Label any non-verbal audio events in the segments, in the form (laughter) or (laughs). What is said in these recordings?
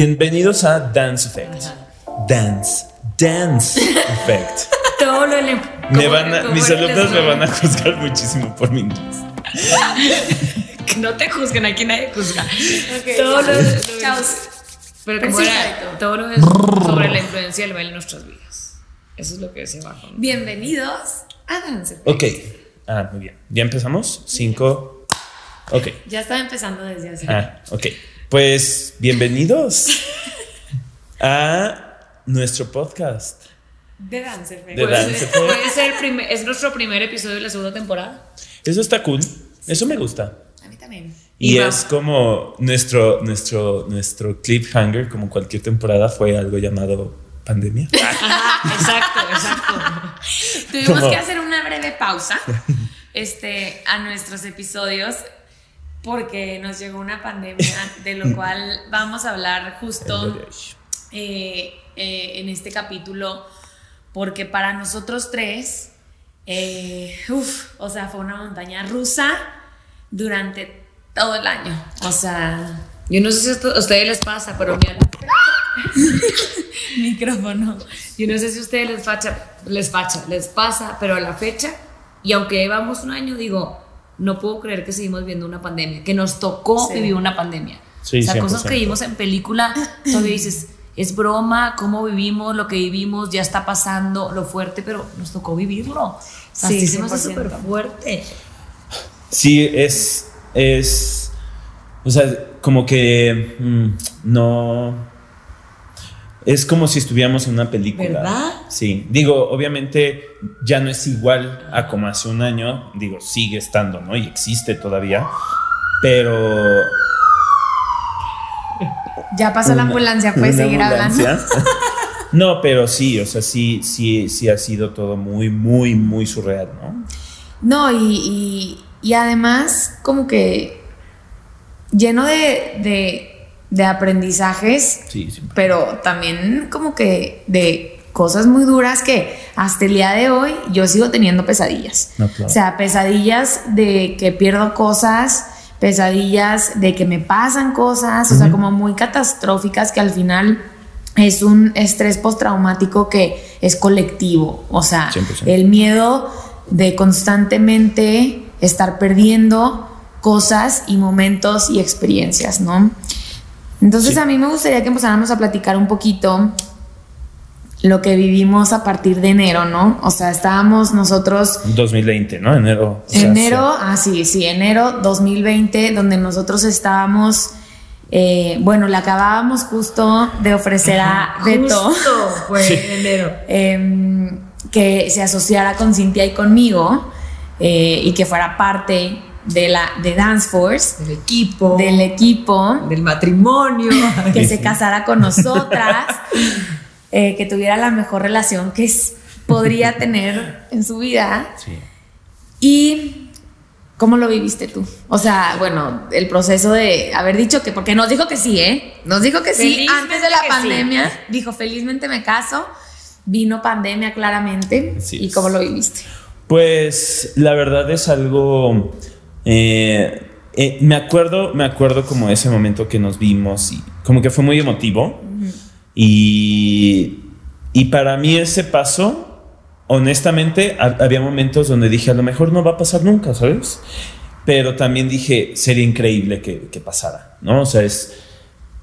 Bienvenidos a Dance Effect. Dance, Dance Effect. (laughs) Todo lo le- Me ¿cómo- van a- mis alumnos me va? van a juzgar muchísimo por mi inglés. Que (laughs) no te juzguen, aquí nadie juzga. Ok. Todo lo, lo- Chao. Pero como era, todo lo es sobre la influencia del baile en nuestras vidas. Eso es lo que decía abajo. ¿no? Bienvenidos a Dance Effect. Ok. Ah, muy bien. ¿Ya empezamos? Cinco. Ok. Ya estaba empezando desde hace. Ah, ok. Pues bienvenidos a nuestro podcast. De Dance Effect. De Puede Dance ser- Effect. puede ser primer- es nuestro primer episodio de la segunda temporada. Eso está cool. Eso me gusta. A mí también. Y Y es como nuestro, nuestro, nuestro cliffhanger, como cualquier temporada, fue algo llamado pandemia. (laughs) Ajá, exacto, exacto. Tuvimos ¿Cómo? que hacer una breve pausa este, a nuestros episodios porque nos llegó una pandemia de lo (laughs) cual vamos a hablar justo eh, eh, en este capítulo porque para nosotros tres, eh, uf, o sea, fue una montaña rusa durante todo el año. O sea, Yo no sé si esto- a ustedes les pasa, pero mira, (laughs) micrófono. yo no sé si a ustedes les facha, les facha, les pasa, pero a la fecha, y aunque llevamos un año, digo, no puedo creer que seguimos viendo una pandemia, que nos tocó Sí. vivir una pandemia. Sí, o sea, cosas 100%. que vimos en película, todavía dices, es broma, cómo vivimos, lo que vivimos, ya está pasando, lo fuerte, pero nos tocó vivirlo. O sea, Sí, sí, se me hace 100%. súper fuerte. Sí, es, es, o sea, como que mm, no, es como si estuviéramos en una película. ¿Verdad? Sí, digo, obviamente ya no es igual a como hace un año, digo, sigue estando, ¿no? Y existe todavía, pero... Ya pasó la ambulancia, puedes seguir hablando. ambulancia. (laughs) No, pero sí, o sea, sí, sí, sí ha sido todo muy, muy, muy surreal, ¿no? No, y, y- y además como que lleno de, de- de aprendizajes, sí. pero también como que de cosas muy duras que hasta el día de hoy yo sigo teniendo pesadillas. No, claro. O sea, pesadillas de que pierdo cosas, pesadillas de que me pasan cosas, o sea, como muy catastróficas que al final es un estrés postraumático que es colectivo. O sea, 100%. el miedo de constantemente estar perdiendo cosas y momentos y experiencias, ¿no? Entonces Sí. a mí me gustaría que empezáramos a platicar un poquito lo que vivimos a partir de enero, ¿no? O sea, estábamos nosotros 2020, ¿no? Enero. o sea, enero, ah, sí, sí, enero 2020, donde nosotros estábamos, eh, bueno, le acabábamos justo de ofrecer a Beto Justo fue (laughs) en enero. em, que se asociara con Cintia y conmigo eh, y que fuera parte de la de Dance Force, Del equipo. del equipo, del matrimonio. que se casara con nosotras, (laughs) eh, que tuviera la mejor relación que es- podría (laughs) tener en su vida. Sí. ¿Y cómo lo viviste tú? O sea, bueno, el proceso de haber dicho que, porque nos dijo que sí, ¿eh? Nos dijo que sí antes de la sí. pandemia. Dijo, felizmente me caso. Vino pandemia claramente. Así ¿Y es. cómo lo viviste? Pues la verdad es algo. eh, eh, me acuerdo, me acuerdo como ese momento que nos vimos y como que fue muy emotivo. Y, y para mí ese paso, honestamente, ha- había momentos donde dije, a lo mejor no va a pasar nunca, ¿sabes? Pero también dije, sería increíble que, que pasara, ¿no? O sea, es,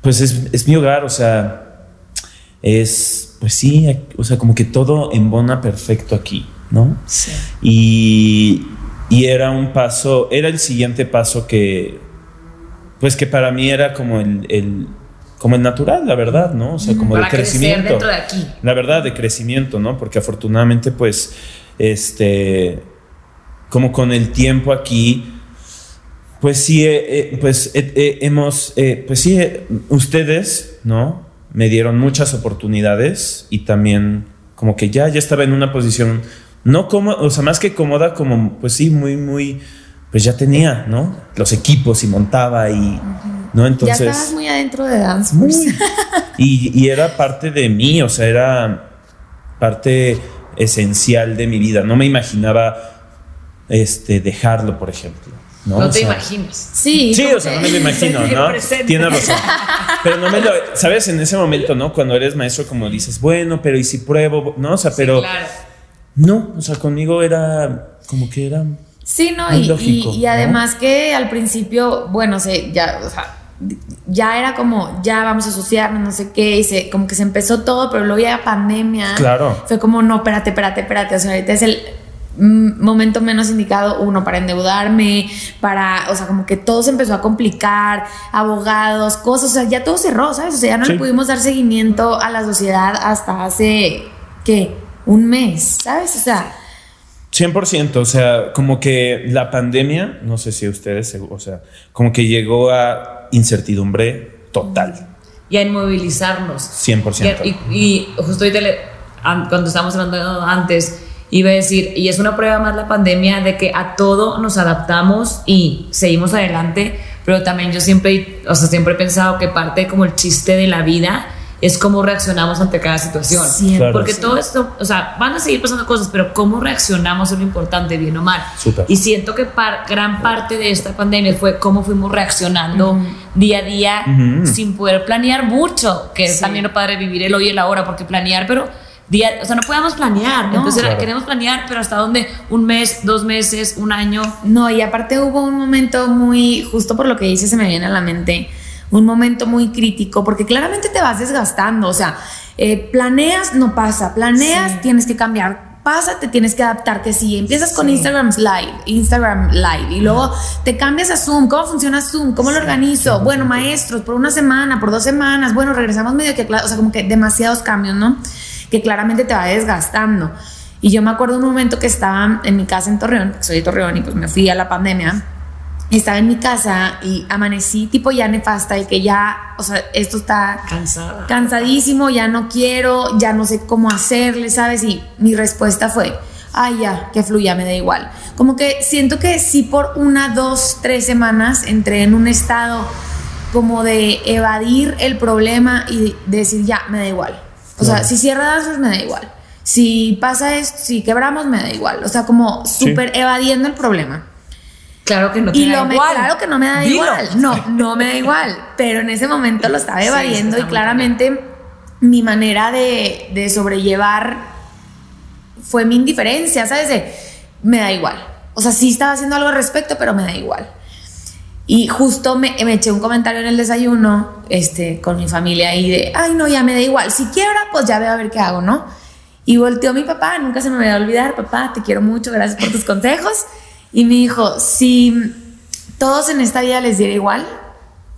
pues es, es mi hogar, o sea, es, pues sí, o sea, como que todo embona perfecto aquí, ¿no? Y, y era un paso, era el siguiente paso que, pues que para mí era como el, el- como el natural, la verdad, ¿no? O sea, como de Para crecer crecimiento. dentro de aquí. La verdad, de crecimiento, ¿no? Porque afortunadamente, pues, este, como con el tiempo aquí, pues sí, eh, eh, pues eh, eh, hemos, pues sí, ustedes, ¿no? Me dieron muchas oportunidades y también como que ya, ya estaba en una posición, no como, o sea, más que cómoda, como, pues sí, muy, muy, pues ya tenía, ¿no? Los equipos y montaba y, ¿no? Entonces... ya estabas muy adentro de Dance Force. Muy. Y, y era parte de mí, o sea, era parte esencial de mi vida. No me imaginaba este, dejarlo, por ejemplo. ¿no? Te sea, imaginas. Sí. Sí, o sea, no me lo imagino, ¿no? Tienes razón. Pero no me lo. ¿Sabes? En ese momento, ¿no? Cuando eres maestro, como dices, bueno, pero ¿y si pruebo? ¿No? O sea, pero. Claro. No, o sea, conmigo era como que era. Sí, no, y, lógico, y- y ¿no? además que al principio, bueno, se, ya, o sea, ya era como, ya vamos a asociarnos, no sé qué, y se, como que se empezó todo, pero luego ya pandemia. Claro. Fue como, no, espérate, espérate, espérate, o sea, ahorita es el momento menos indicado, uno, para endeudarme, para, o sea, como que todo se empezó a complicar, abogados, cosas, o sea, ya todo cerró, ¿sabes? O sea, ya no Sí. le pudimos dar seguimiento a la sociedad hasta hace, ¿qué? Un mes, ¿sabes? O sea... 100%, o sea, como que la pandemia, no sé si ustedes, o sea, como que llegó a incertidumbre total, Y a inmovilizarnos. 100%. Y, y justo ahorita, le- an- cuando estábamos hablando antes, iba a decir, y es una prueba más la pandemia de que a todo nos adaptamos y seguimos adelante, pero también yo siempre, o sea, siempre he pensado que parte como el chiste de la vida es cómo reaccionamos ante cada situación. Claro. Porque todo esto, o sea, van a seguir pasando cosas, pero cómo reaccionamos es lo importante, bien o mal. Y siento que par- gran parte de esta pandemia fue cómo fuimos reaccionando día a día sin poder planear mucho, que es Sí. también lo padre vivir el hoy y el ahora, porque planear, pero día, o sea, no podemos planear. No. Entonces era, Claro. queremos planear, pero hasta dónde? Un mes, dos meses, un año. No, y aparte hubo un momento muy, justo por lo que dices, se me viene a la mente, un momento muy crítico, porque claramente te vas desgastando, o sea, eh, planeas, no pasa, planeas, Sí. tienes que cambiar, pasa, te tienes que adaptar, que si empiezas con Sí. Instagram Live, Instagram Live, y luego te cambias a Zoom, ¿cómo funciona Zoom? ¿Cómo lo organizo? Bueno, maestros, por una semana, por dos semanas, bueno, regresamos medio que, o sea, como que demasiados cambios, ¿no? Que claramente te va desgastando. Y yo me acuerdo un momento que estaba en mi casa en Torreón, soy de Torreón y pues me fui a la pandemia. Estaba en mi casa y amanecí tipo ya nefasta y que ya, o sea, esto está Cansada. cansadísimo, ya no quiero, ya no sé cómo hacerle, ¿sabes? Y mi respuesta fue, ay, ya, que fluya, me da igual. Como que siento que sí por una, dos, tres semanas entré en un estado como de evadir el problema y de decir, ya, me da igual. O sea, si cierra danzas, me da igual. Si pasa esto, si quebramos, me da igual. O sea, como Sí. súper evadiendo el problema. Claro que no te Y da lo me, igual. claro que no me da Dilo. igual. No, no me da igual. Pero en ese momento lo estaba evadiendo sí, y claramente mi manera de, de sobrellevar fue mi indiferencia, ¿sabes? De, me da igual. O sea, sí estaba haciendo algo al respecto, pero me da igual. Y justo me, me eché un comentario en el desayuno este, con mi familia y de, ay, no, ya me da igual. Si quiebra, pues ya veo a ver qué hago, ¿no? Y volteó mi papá, nunca se me va a olvidar, papá, te quiero mucho, gracias por tus consejos. Y me dijo, si todos en esta vida les diera igual,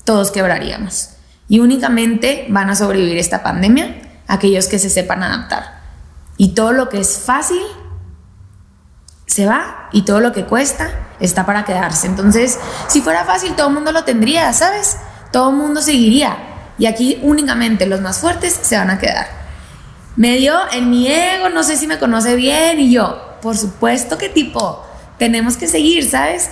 todos quebraríamos. Y únicamente van a sobrevivir esta pandemia aquellos que se sepan adaptar. Y todo lo que es fácil se va y todo lo que cuesta está para quedarse. Entonces, si fuera fácil, todo el mundo lo tendría, ¿sabes? Todo el mundo seguiría. Y aquí únicamente los más fuertes se van a quedar. Me dio en mi ego, no sé si me conoce bien, y yo, por supuesto que tipo, tenemos que seguir, ¿sabes?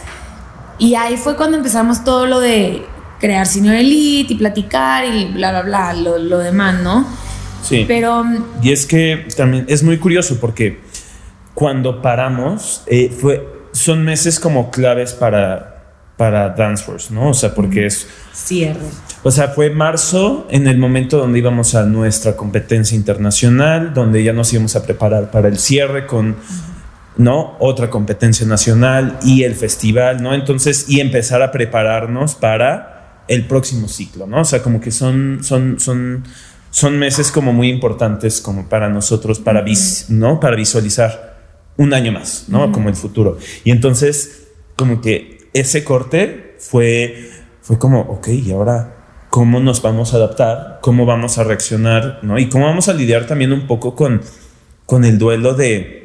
Y ahí fue cuando empezamos todo lo de crear Senior Elite y platicar y bla, bla, bla, lo, lo demás, ¿no? Sí. Pero mm, Y es que también es muy curioso porque cuando paramos, eh, fue, son meses como claves para, para Dance Force, ¿no? O sea, porque es, Cierre. o sea, fue marzo en el momento donde íbamos a nuestra competencia internacional, donde ya nos íbamos a preparar para el cierre con, ¿no? Otra competencia nacional y el festival, ¿no? Entonces, y empezar a prepararnos para el próximo ciclo, ¿no? O sea, como que son, son, son, son meses como muy importantes como para nosotros, para, vis- ¿no? Para visualizar un año más, ¿no? Como el futuro. Y entonces, como que ese corte fue, fue como, ok, y ahora, ¿cómo nos vamos a adaptar? ¿Cómo vamos a reaccionar? ¿no? Y cómo vamos a lidiar también un poco con, con el duelo de,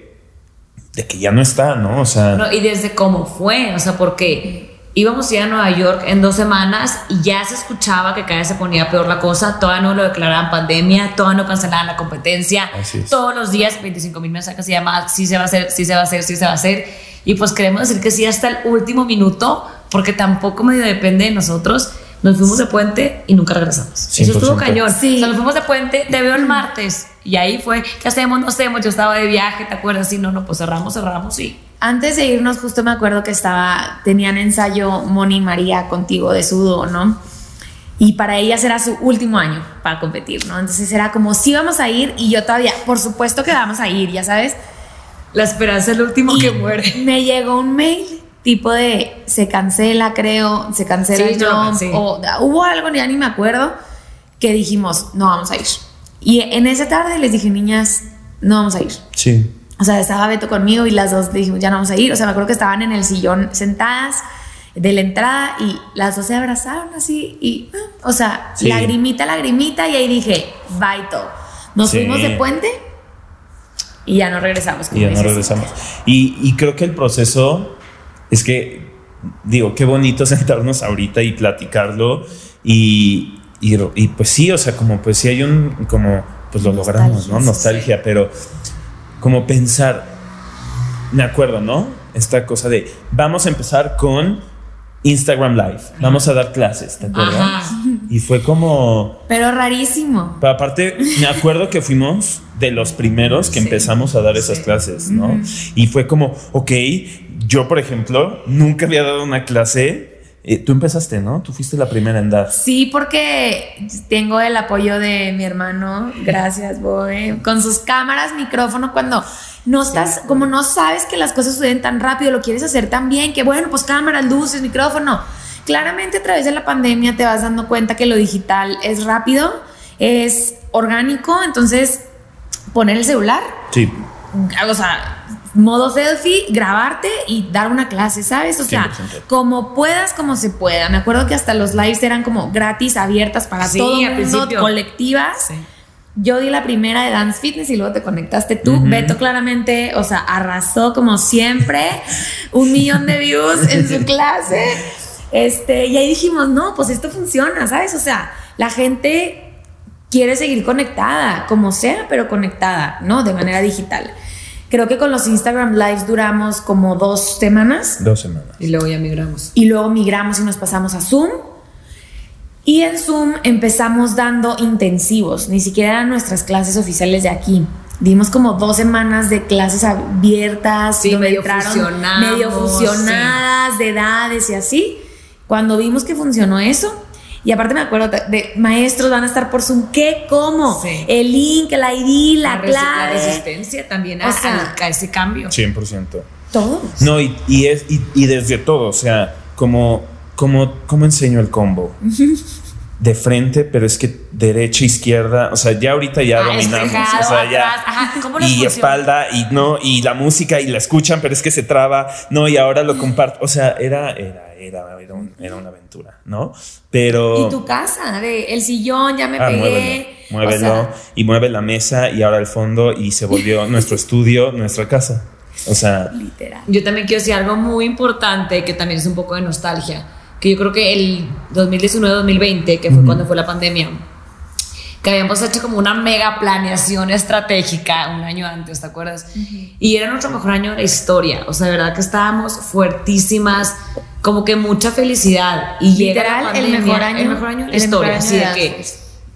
de que ya no está, ¿no? O sea, No, y desde cómo fue, o sea, porque íbamos a ir a Nueva York en dos semanas y ya se escuchaba que cada vez se ponía peor la cosa, todavía no lo declaraban pandemia, todavía no cancelaban la competencia, Así es. todos los días 25 mil mensajes y llamadas, sí se va a hacer, sí se va a hacer, sí se va a hacer, y pues queremos decir que sí hasta el último minuto, porque tampoco medio depende de nosotros. Nos fuimos de puente y nunca regresamos. Eso estuvo 100%. cañón. Sí. O sea, nos fuimos de puente, te veo el martes. Y ahí fue, ¿qué hacemos? No hacemos. Yo estaba de viaje, ¿te acuerdas? Y no, no, pues cerramos, cerramos y antes de irnos, justo me acuerdo que estaba, tenían ensayo Moni y María contigo de sudo, ¿no? Y para ellas era su último año para competir, ¿no? Entonces era como, sí vamos a ir y yo todavía, por supuesto que vamos a ir, ya sabes. La esperanza es el último Y que muere. Me llegó un mail tipo de se cancela, creo, se cancela Sí, el jump, sí. o hubo algo, ya ni me acuerdo, que dijimos, no vamos a ir. Y en esa tarde les dije, niñas, no vamos a ir. Sí. O sea, estaba Beto conmigo y las dos dijimos, ya no vamos a ir. O sea, me acuerdo que estaban en el sillón sentadas de la entrada y las dos se abrazaron así y, ah, o sea, Sí. lagrimita, lagrimita y ahí dije, bye todo. Nos Sí. fuimos de puente y ya no regresamos. Y ya no regresamos. Y, y creo que el proceso es que, digo, qué bonito (laughs) sentarnos ahorita y platicarlo. Y, y, y pues sí, o sea, como pues sí hay un, como, pues lo logramos, ¿no? Nostalgia, sí, Nostalgia, pero como pensar, me acuerdo, ¿no? Esta cosa de, vamos a empezar con Instagram Live, vamos a dar clases, ¿te acuerdas? Ajá. Y fue como... Pero rarísimo. Pero aparte, me acuerdo que fuimos de los primeros que Sí, empezamos a dar esas sí. clases, ¿no? Y fue como, ok, yo, por ejemplo, nunca había dado una clase. Eh, tú empezaste, ¿no? Tú fuiste la primera en dar. Sí, porque tengo el apoyo de mi hermano, gracias, Boe, con sus cámaras, micrófono, cuando no estás, como no sabes que las cosas suceden tan rápido, lo quieres hacer tan bien, que bueno, pues cámaras, luces, micrófono. Claramente a través de la pandemia te vas dando cuenta que lo digital es rápido, es orgánico, entonces poner el celular, Sí. o sea, modo selfie, grabarte y dar una clase, ¿sabes? O sea, 100%. como puedas, como se pueda. Me acuerdo que hasta los lives eran como gratis, abiertas para Sí, todo el mundo, principio. colectivas. Sí. Yo di la primera de Dance Fitness y luego te conectaste tú. Ujú. Beto claramente, o sea, arrasó como siempre, un millón de views en su (laughs) clase. Este, y ahí dijimos, no, pues esto funciona, ¿sabes? O sea, la gente quiere seguir conectada, como sea, pero conectada, ¿no? De manera digital. Creo que con los Instagram Lives duramos como dos semanas Dos semanas. Y luego ya migramos. y luego migramos y nos pasamos a Zoom. Y en Zoom empezamos dando intensivos, ni siquiera eran nuestras clases oficiales de aquí. Dimos como dos semanas de clases abiertas, Sí, donde medio entraron fusionamos, medio fusionadas de edades y así. Cuando vimos que funcionó eso, y aparte me acuerdo de maestros van a estar por Zoom, ¿qué? ¿Cómo? Sí. El link, la ID, la, La, resi- la resistencia también a, O sea, a- a ese cambio. 100%. todo. No, y, y es, y, y desde todo, o sea, como, como, ¿cómo enseño el combo? (laughs) De frente, pero es que derecha, izquierda, o sea, ya ahorita ya Ah, dominamos, espejado, o sea, ya. atrás, ajá, ¿cómo (laughs) les y funciona? espalda, y no, y la música, y la escuchan, pero es que se traba, no, y ahora lo comparto, o sea, era, era, era, era, un- era una aventura, ¿no? Pero. Y tu casa, de el sillón, ya me Ah, pegué. muévelo, muévelo, O sea, y mueve la mesa, y ahora el fondo, y se volvió (laughs) nuestro estudio, nuestra casa. O sea, literal. Yo también quiero decir algo muy importante que también es un poco de nostalgia. Que yo creo que el 2019-2020, que fue cuando fue la pandemia, que habíamos hecho como una mega planeación estratégica un año antes, ¿te acuerdas? Y era nuestro mejor año de la historia. O sea, de verdad que estábamos fuertísimas, como que mucha felicidad. Y Literal, el pandemia, mejor año- el mejor año de la el historia. Así de que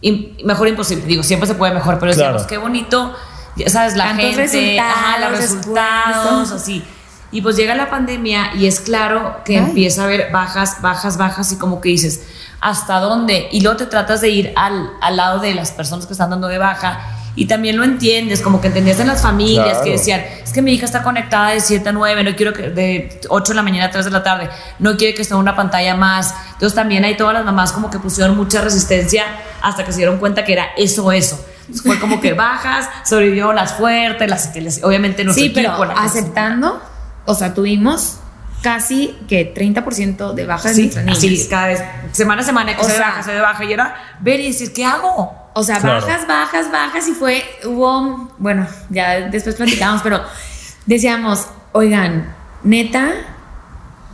im- mejor imposible. Digo, siempre se puede mejor, pero decíamos, Claro. qué bonito, ya sabes, la Tantos gente, ajá, los resultados, resultados, así. Y pues llega la pandemia y es claro que Ay. empieza a haber bajas, bajas, bajas y como que dices, ¿hasta dónde? Y luego te tratas de ir al, al lado de las personas que están dando de baja y también lo entiendes, como que entendías en las familias Claro. que decían, es que mi hija está conectada de 7 a 9, no quiero que de 8 de la mañana a 3 de la tarde, no quiere que esté en una pantalla más. Entonces también hay todas las mamás como que pusieron mucha resistencia hasta que se dieron cuenta que era eso, eso. Entonces fue como que (laughs) bajas, sobrevivieron las fuertes, las que les- obviamente no Sí, pero aceptando, o sea, tuvimos casi que 30% de baja de Sí, nuestras niñas. así, cada vez, semana a semana, que O se de sea, baja, se de baja, y era ver y decir, ¿qué hago? O sea, Claro. bajas, bajas, bajas y fue, hubo, bueno, ya después platicamos, pero decíamos, oigan, neta,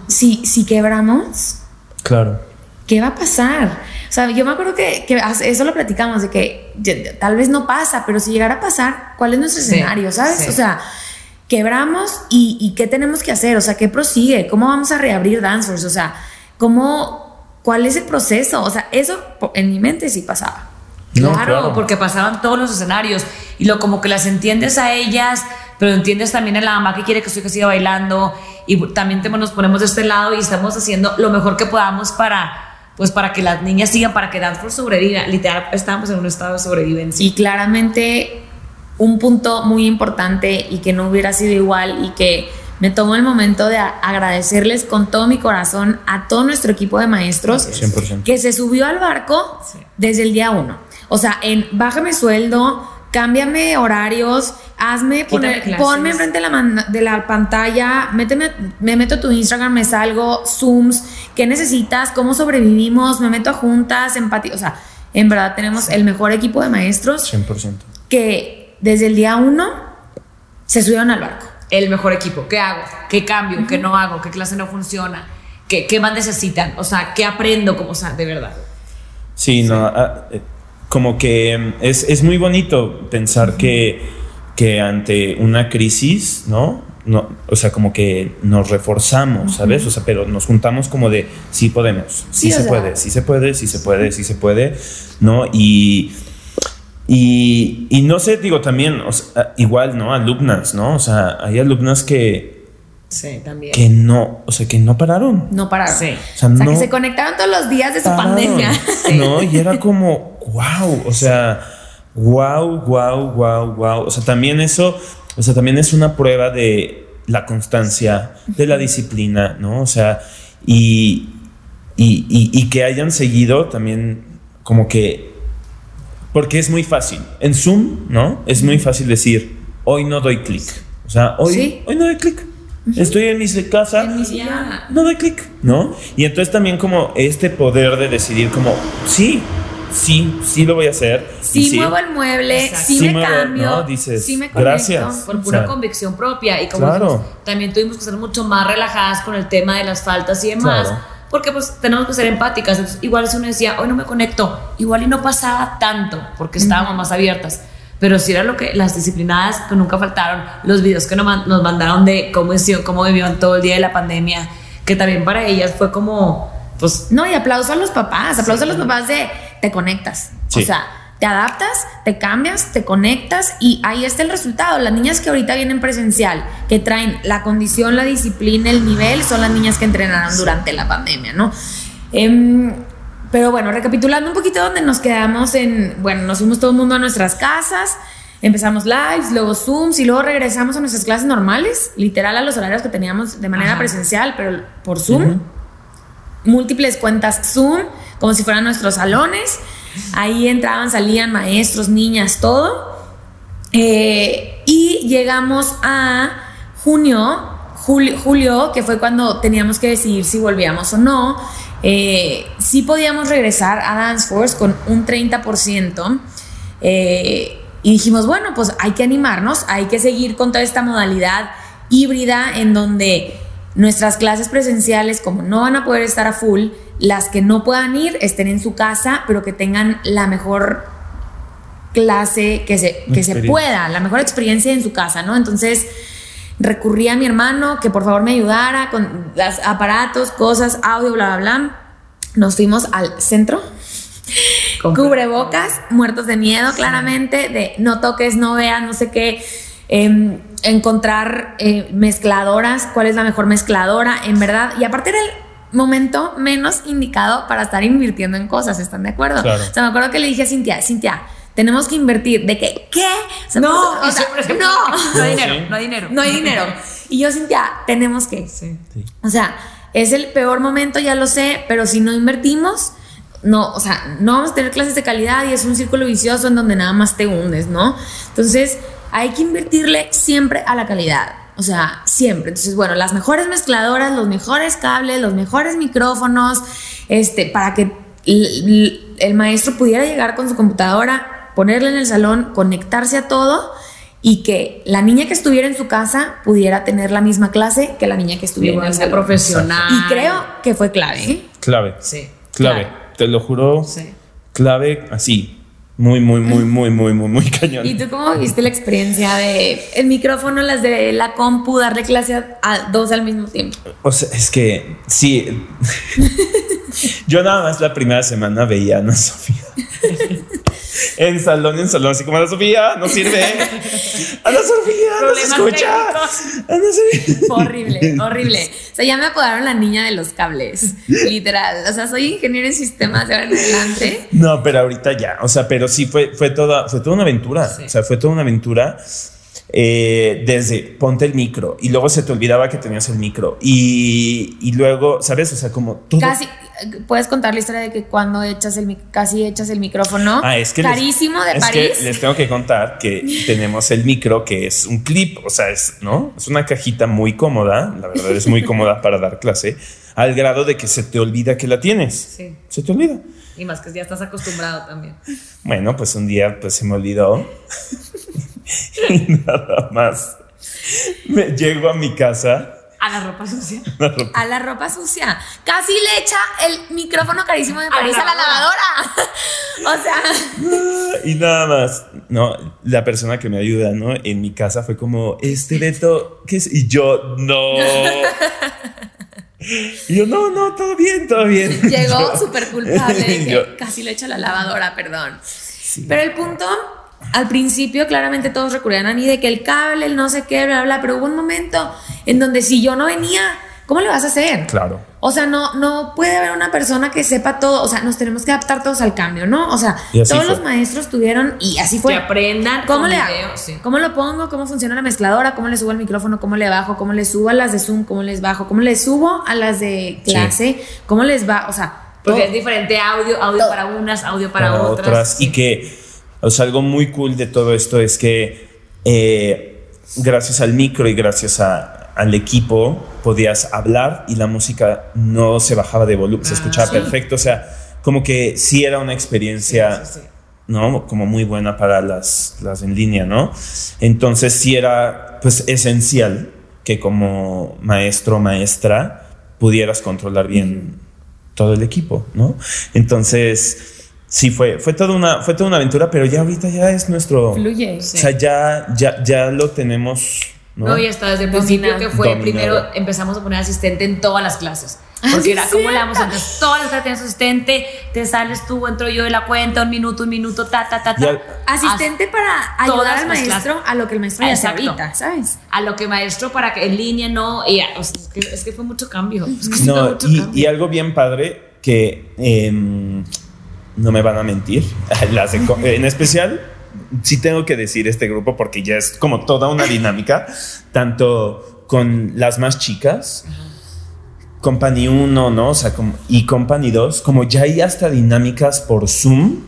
si, si quebramos, claro. ¿qué va a pasar? O sea, yo me acuerdo que, que eso lo platicamos, de que tal vez no pasa, pero si llegara a pasar, ¿cuál es nuestro Sí, escenario? ¿Sabes? sí. O sea, quebramos y, y ¿qué tenemos que hacer? O sea, ¿qué prosigue? ¿Cómo vamos a reabrir Dancers? O sea, ¿cómo, ¿cuál es el proceso? O sea, eso en mi mente sí pasaba. No, Claro, claro. porque pasaban todos los escenarios y lo como que las entiendes a ellas, pero entiendes también a la mamá que quiere que su hija siga bailando y también te- nos ponemos de este lado y estamos haciendo lo mejor que podamos para pues para que las niñas sigan, para que Dance for sobreviva. Literal, estamos en un estado de sobrevivencia. Y claramente un punto muy importante y que no hubiera sido igual y que me tomo el momento de agradecerles con todo mi corazón a todo nuestro equipo de maestros 100%. que se subió al barco Sí. desde el día uno. O sea, en bájame sueldo, cámbiame horarios, hazme poner, ponme enfrente de la, man- de la pantalla, méteme, me meto a tu Instagram, me salgo, Zooms, ¿qué necesitas? ¿Cómo sobrevivimos? Me meto a juntas, empatía. O sea, en verdad tenemos el mejor equipo de maestros 100%. que desde el día uno se subieron al barco. el mejor equipo. ¿Qué hago? ¿Qué cambio? ¿Qué no hago? ¿Qué clase no funciona? ¿Qué, qué más necesitan? O sea, ¿qué aprendo? Como, o sea, de verdad. Sí, no, ah, eh, como que mm, es, es muy bonito pensar que, que ante una crisis, ¿no? No, o sea, como que nos reforzamos, ¿sabes? O sea, pero nos juntamos como de sí podemos, sí, Sí, se sea. puede, sí se puede, sí se puede, sí se puede, ¿no? Y, y, y no sé, digo también, o sea, igual, ¿no? Alumnas, ¿no? O sea, hay alumnas que, Sí, también. que no, o sea, que no pararon. No pararon. Sí. O sea, O sea, no que se conectaron todos los días de su pararon, pandemia. (laughs) No, y era como, wow, o sea, wow, wow, wow, wow. O sea, también eso, o sea, también es una prueba de la constancia, de la disciplina, ¿no? O sea, y, y, y- y que hayan seguido también como que, porque es muy fácil. En Zoom, ¿no? Es muy fácil decir, hoy no doy clic. O sea, hoy, Sí. hoy no doy clic. Estoy en mi casa En mi no doy clic, ¿no? Y entonces también como este poder de decidir como, sí, sí, sí lo voy a hacer. y Sí, muevo el mueble, Exacto. sí, Sí me muevo, cambio, ¿no? Dices, sí me conecto. gracias. Por pura O sea, convicción propia. Y como claro. dijimos, también tuvimos que ser mucho más relajadas con el tema de las faltas y demás. Claro. Porque pues tenemos que ser empáticas. Entonces, igual si uno decía, hoy no me conecto, igual y no pasaba tanto porque estábamos más abiertas. Pero sí era lo que las disciplinadas que nunca faltaron, los videos que nos, nos mandaron de cómo, cómo vivieron todo el día de la pandemia, que también para ellas fue como, pues, No, y aplauso a los papás, aplauso a los papás de te conectas. Sí. O sea, te adaptas, te cambias, te conectas y ahí está el resultado. Las niñas que ahorita vienen presencial, que traen la condición, la disciplina, el nivel, son las niñas que entrenaron durante la pandemia, ¿no? Em, pero bueno, recapitulando un poquito donde nos quedamos en, bueno, nos fuimos todo el mundo a nuestras casas, empezamos lives, luego Zooms y luego regresamos a nuestras clases normales, literal a los horarios que teníamos de manera Ajá. presencial, pero por Zoom múltiples cuentas Zoom, como si fueran nuestros salones. Ahí entraban, salían maestros, niñas, todo. Eh, y llegamos a junio, julio, que fue cuando teníamos que decidir si volvíamos o no. Eh, sí podíamos regresar a Dance Force con un 30%. eh, y dijimos, bueno, pues hay que animarnos, hay que seguir con toda esta modalidad híbrida en donde nuestras clases presenciales, como no van a poder estar a full, las que no puedan ir estén en su casa, pero que tengan la mejor clase que se, que se pueda, la mejor experiencia en su casa, ¿no? Entonces recurrí a mi hermano que por favor me ayudara con los aparatos, cosas, audio, bla, bla, bla. Nos fuimos al centro cubrebocas, muertos de miedo, claramente, de no toques, no veas, no sé qué. em, encontrar eh, mezcladoras, cuál es la mejor mezcladora, en verdad. Y aparte era el momento menos indicado para estar invirtiendo en cosas, ¿están de acuerdo? Claro. O sea, me acuerdo que le dije a Cintia, Cintia, tenemos que invertir. ¿De qué? ¿Qué? O sea, no, pues, o y sea, siempre, siempre, (laughs) no. no hay dinero, Sí. no hay dinero. No hay dinero. Y yo, Cintia, tenemos que. Sí. Sí. O sea, es el peor momento, ya lo sé, pero si no invertimos, no, o sea, no vamos a tener clases de calidad y es un círculo vicioso en donde nada más te hundes, ¿no? Entonces, hay que invertirle siempre a la calidad. O sea, siempre. Entonces, bueno, las mejores mezcladoras, los mejores cables, los mejores micrófonos, este, para que el maestro pudiera llegar con su computadora, ponerle en el salón, conectarse a todo y que la niña que estuviera en su casa pudiera tener la misma clase que la niña que estuviera en el salón. profesional. Y creo que fue clave. ¿eh? Clave. Sí. Clave. Claro. Te lo juro. Sí. Clave así. Muy, muy, muy, muy, muy, muy, muy cañón. ¿Y tú cómo viste la experiencia de el micrófono, las de la compu, darle clase a, a dos al mismo tiempo? O sea, es que sí. (laughs) Yo nada más la primera semana veía a Ana Sofía. En salón en salón, así como Ana Sofía, no sirve. Ana Sofía, no se escucha. Ana Sofía. Horrible, horrible. O sea, ya me apodaron la niña de los cables, literal. O sea, soy ingeniero en sistemas de ahora en adelante. No, pero ahorita ya, o sea, pero sí fue, fue, toda, fue toda una aventura, Sí. o sea, fue toda una aventura eh, desde ponte el micro y luego se te olvidaba que tenías el micro y, y luego, ¿sabes? O sea, como todo... Casi, puedes contar la historia de que cuando echas el, casi echas el micrófono. Ah, es que les- Carísimo de es París. que les tengo que contar que tenemos el micro que es un clip, o sea, es, ¿no? Es una cajita muy cómoda, la verdad es muy cómoda (laughs) para dar clase, al grado de que se te olvida que la tienes. Sí. Se te olvida. Y más que ya estás acostumbrado también. Bueno, pues un día pues se me olvidó. (laughs) y nada más. Me llego a mi casa. A la ropa sucia. (laughs) A la ropa sucia. Casi le echa el micrófono carísimo de la París a la lavadora. lavadora. (laughs) o sea, Y nada más, no, la persona que me ayuda, ¿no? En mi casa fue como, este Beto, ¿qué es? Y yo, no. (laughs) Y yo, no, no, todo bien, todo bien. llegó súper culpable Yo- casi le echa a la lavadora, perdón. Pero el punto, al principio claramente todos recurrían a mí de que el cable, el no sé qué, bla, bla, pero hubo un momento en donde si yo no venía, ¿cómo le vas a hacer? Claro. O sea, no, no puede haber una persona que sepa todo, o sea, nos tenemos que adaptar todos al cambio, ¿no? O sea, todos fue. los maestros tuvieron y así fue. Que aprendan ¿Cómo le video, hago? sí. ¿Cómo lo pongo? ¿Cómo funciona la mezcladora? ¿Cómo le subo el micrófono? ¿Cómo le bajo? ¿Cómo le subo a las de Zoom? ¿Cómo les bajo? ¿Cómo le subo a las de clase? ¿Cómo les va? O sea, Porque todo. es diferente audio, audio Todo. para unas, audio para, para otras. otras. Y que, o sea, algo muy cool de todo esto es que eh, gracias al micro y gracias a- al equipo podías hablar y la música no se bajaba de volumen, se Ah, escuchaba sí. perfecto. O sea, como que sí era una experiencia. Sí, sí, sí. ¿no? Como muy buena para las, las en línea, ¿no? Entonces sí era pues esencial que como maestro o maestra pudieras controlar bien todo el equipo, ¿no? Entonces sí fue, fue toda una, fue toda una aventura, pero ya ahorita ya es nuestro... Fluye. O sea, ya, ya, ya lo tenemos, ¿no? No, y hasta desde el principio que fue Dominado. primero empezamos a poner asistente en todas las clases. Porque sí, era como le cierto. damos antes, todas las clases asistente, te sales tú, entro yo de la cuenta, un minuto, un minuto, ta, ta, ta, ta. al- Asistente para todas ayudar al maestro clases. a lo que el maestro ya hace ahorita, ¿sabes? A lo que maestro para que en línea no. Y, o sea, es, que, es que fue mucho cambio. Es que sí fue No, mucho y, cambio. y algo bien padre que em, no me van a mentir, (laughs) en especial, sí tengo que decir este grupo porque ya es como toda una dinámica, tanto con las más chicas, Company 1, ¿no? O sea, y Company 2, como ya hay hasta dinámicas por Zoom,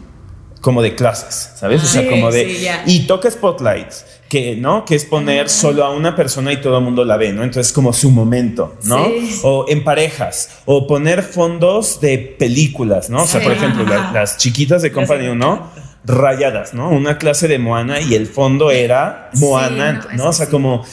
como de clases, ¿sabes? o sea, Sí, como de... sí, y toca Spotlights, que, ¿no? Que es poner solo a una persona y todo el mundo la ve, ¿no? Entonces, como su momento, ¿no? Sí. O en parejas, o poner fondos de películas, ¿no? O sea, por ejemplo, la- las chiquitas de Company 1, rayadas, ¿no? Una clase de Moana y el fondo era Moana, no, O sea, como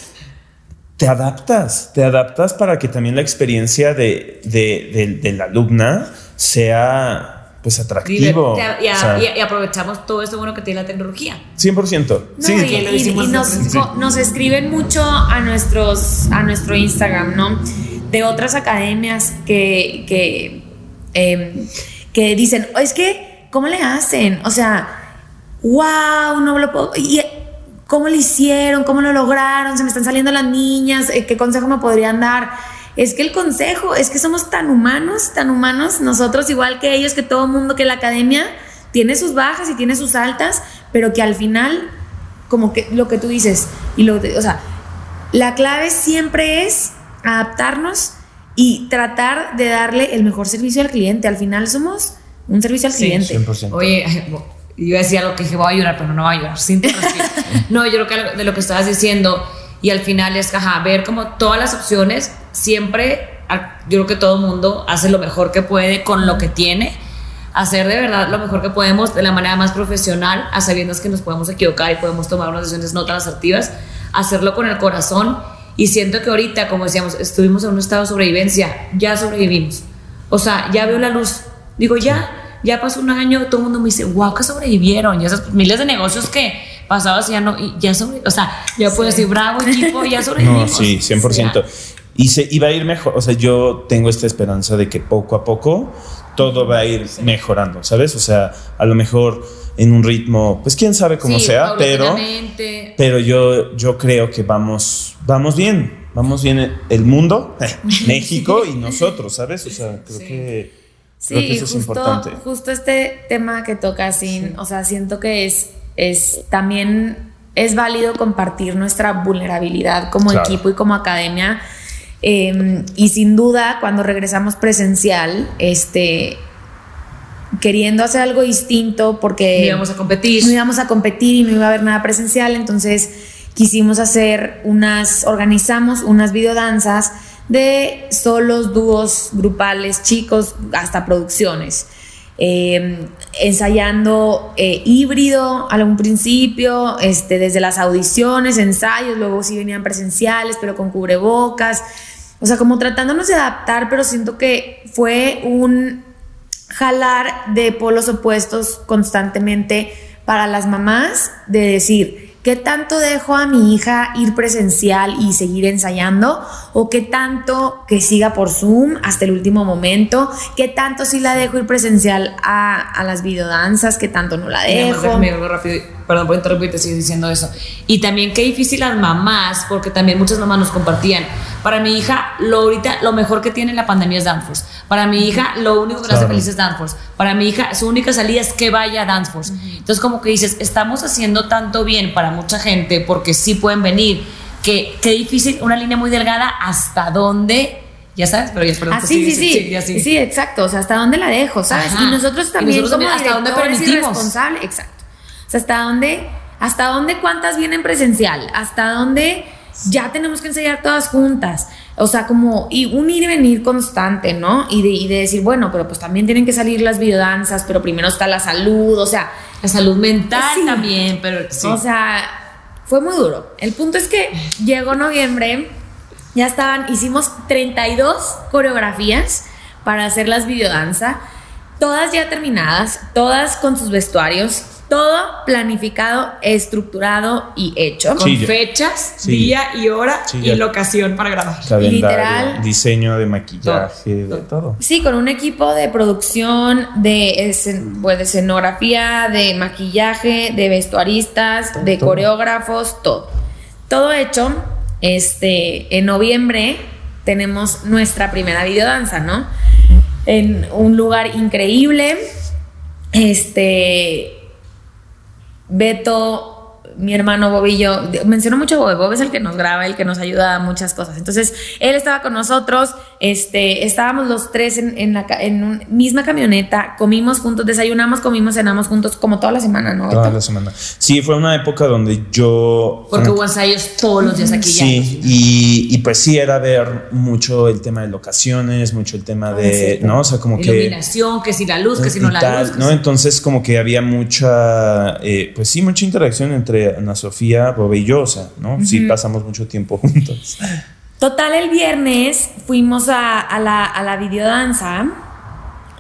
te adaptas, te adaptas para que también la experiencia de, de, de- de la alumna sea pues atractivo. Y, a- o sea, y- y aprovechamos todo esto bueno que tiene la tecnología. 100%. No, sí, y, lo nos, escriben mucho a, nuestros, a nuestro Instagram, ¿no? De otras academias que, que, em, que dicen, "Oh, es que, ¿cómo le hacen? O sea, wow, no lo puedo... Y, ¿Cómo lo hicieron? ¿Cómo lo lograron? Se me están saliendo las niñas. eh, ¿Qué consejo me podrían dar? Es que el consejo es que somos tan humanos, tan humanos, nosotros igual que ellos, que todo mundo, que la academia tiene sus bajas y tiene sus altas, pero que al final, como que lo que tú dices, y lo, o sea, la clave siempre es adaptarnos y tratar de darle el mejor servicio al cliente. Al final somos un servicio al Sí, cliente. 100%. Oye, iba a decir algo que dije, voy a llorar, pero no voy a respiro. (laughs) no, yo creo que de lo que estabas diciendo, y al final es, ajá, ver como todas las opciones, siempre, yo creo que todo mundo hace lo mejor que puede con lo que tiene, hacer de verdad lo mejor que podemos de la manera más profesional, a sabiendas que nos podemos equivocar y podemos tomar unas decisiones no tan asertivas, hacerlo con el corazón. Y siento que ahorita, como decíamos, estuvimos en un estado de sobrevivencia, ya sobrevivimos. O sea, ya veo la luz. Digo, ya, ya pasó un año, todo el mundo me dice, wow, que sobrevivieron. Y esas miles de negocios que pasabas ya no, y ya sobre, o sea, ya puedo decir, bravo equipo, ya (laughs) No, sobrevivimos. sí, 100%. Y se iba a ir mejor. O sea, yo tengo esta esperanza de que poco a poco todo va a ir mejorando, ¿sabes? O sea, a lo mejor en un ritmo, pues quién sabe cómo Sí, sea, pero, pero yo, yo creo que vamos, vamos bien, vamos bien el mundo, (laughs) (laughs) México y nosotros, ¿sabes? O sea, creo Sí. que, creo que eso es importante. justo este tema que toca sin, o sea, siento que es, es también es válido compartir nuestra vulnerabilidad como Claro. equipo y como academia. Eh, y sin duda, cuando regresamos presencial, este, queriendo hacer algo distinto porque íbamos a competir. no íbamos a competir y no iba a haber nada presencial, entonces quisimos hacer unas, organizamos unas videodanzas de solos, dúos, grupales, chicos, hasta producciones. Eh, ensayando eh, híbrido a algún principio, este, desde las audiciones, ensayos, luego sí venían presenciales, pero con cubrebocas. O sea, como tratándonos de adaptar, pero siento que fue un jalar de polos opuestos constantemente para las mamás, de decir, ¿qué tanto dejo a mi hija ir presencial y seguir ensayando? ¿O qué tanto que siga por Zoom hasta el último momento? ¿Qué tanto sí la dejo ir presencial a, a las videodanzas? ¿Qué tanto no la dejo? déjame algo rápido, perdón por interrumpirte, sigo diciendo eso. Y también qué difícil las mamás, porque también muchas mamás nos compartían. Para mi hija, lo ahorita, lo mejor que tiene la pandemia es Danforce. Para mi hija, lo único que la hace feliz es Danforce. Para mi hija, su única salida es que vaya a Danforce. Entonces, como que dices, estamos haciendo tanto bien para mucha gente, porque sí pueden venir, que qué difícil, una línea muy delgada, hasta dónde, ya sabes, pero ya perdón, Ah, pues sí, sí, sí. ya sí. exacto. O sea, ¿hasta dónde la dejo? ¿Sabes? Ajá. Y nosotros Y también nosotros como también, ¿hasta dónde directores y permitimos? responsables. Exacto. O sea, ¿hasta dónde, hasta dónde cuántas vienen presencial? ¿Hasta dónde ya tenemos que ensayar todas juntas? O sea, como y un ir y venir constante, ¿no? Y de, y de decir, bueno, pero pues también tienen que salir las videodanzas, pero primero está la salud, o sea, La salud mental Sí. también, pero sí. o sea, fue muy duro. El punto es que llegó noviembre, ya estaban, hicimos 32 coreografías para hacer las videodanza, todas ya terminadas, todas con sus vestuarios, todo planificado, estructurado y hecho. con Sí, fechas, sí. día y hora Sí, y locación para grabar. Literal. diseño de maquillaje, de todo. Sí, con un equipo de producción, de, escen- pues, de escenografía, de maquillaje, de vestuaristas, de Todo. coreógrafos, todo. Todo hecho. Este, en noviembre tenemos nuestra primera videodanza, ¿no? En un lugar increíble. Este, Beto, mi hermano Bobillo, menciono mucho a Bob, Bob es el que nos graba, el que nos ayuda a muchas cosas. Entonces, él estaba con nosotros, este, estábamos los tres en, en la ca- en una misma camioneta, comimos juntos, desayunamos, comimos, cenamos juntos, como toda la semana, ¿no? Toda la semana. Sí, fue una época donde yo. Porque hubo ensayos todos los días aquí Sí, y, y pues sí, era ver mucho el tema de locaciones, mucho el tema de. ¿No? O sea, como ya. que. Iluminación, que si la luz, que si no la tal, luz. ¿no? Entonces, como que había mucha, eh, pues sí, mucha interacción entre Ana Sofía, Bobe y yo, o sea, ¿no? Sí, pasamos mucho tiempo (laughs) juntos. Total, el viernes fuimos a, a la, a la videodanza.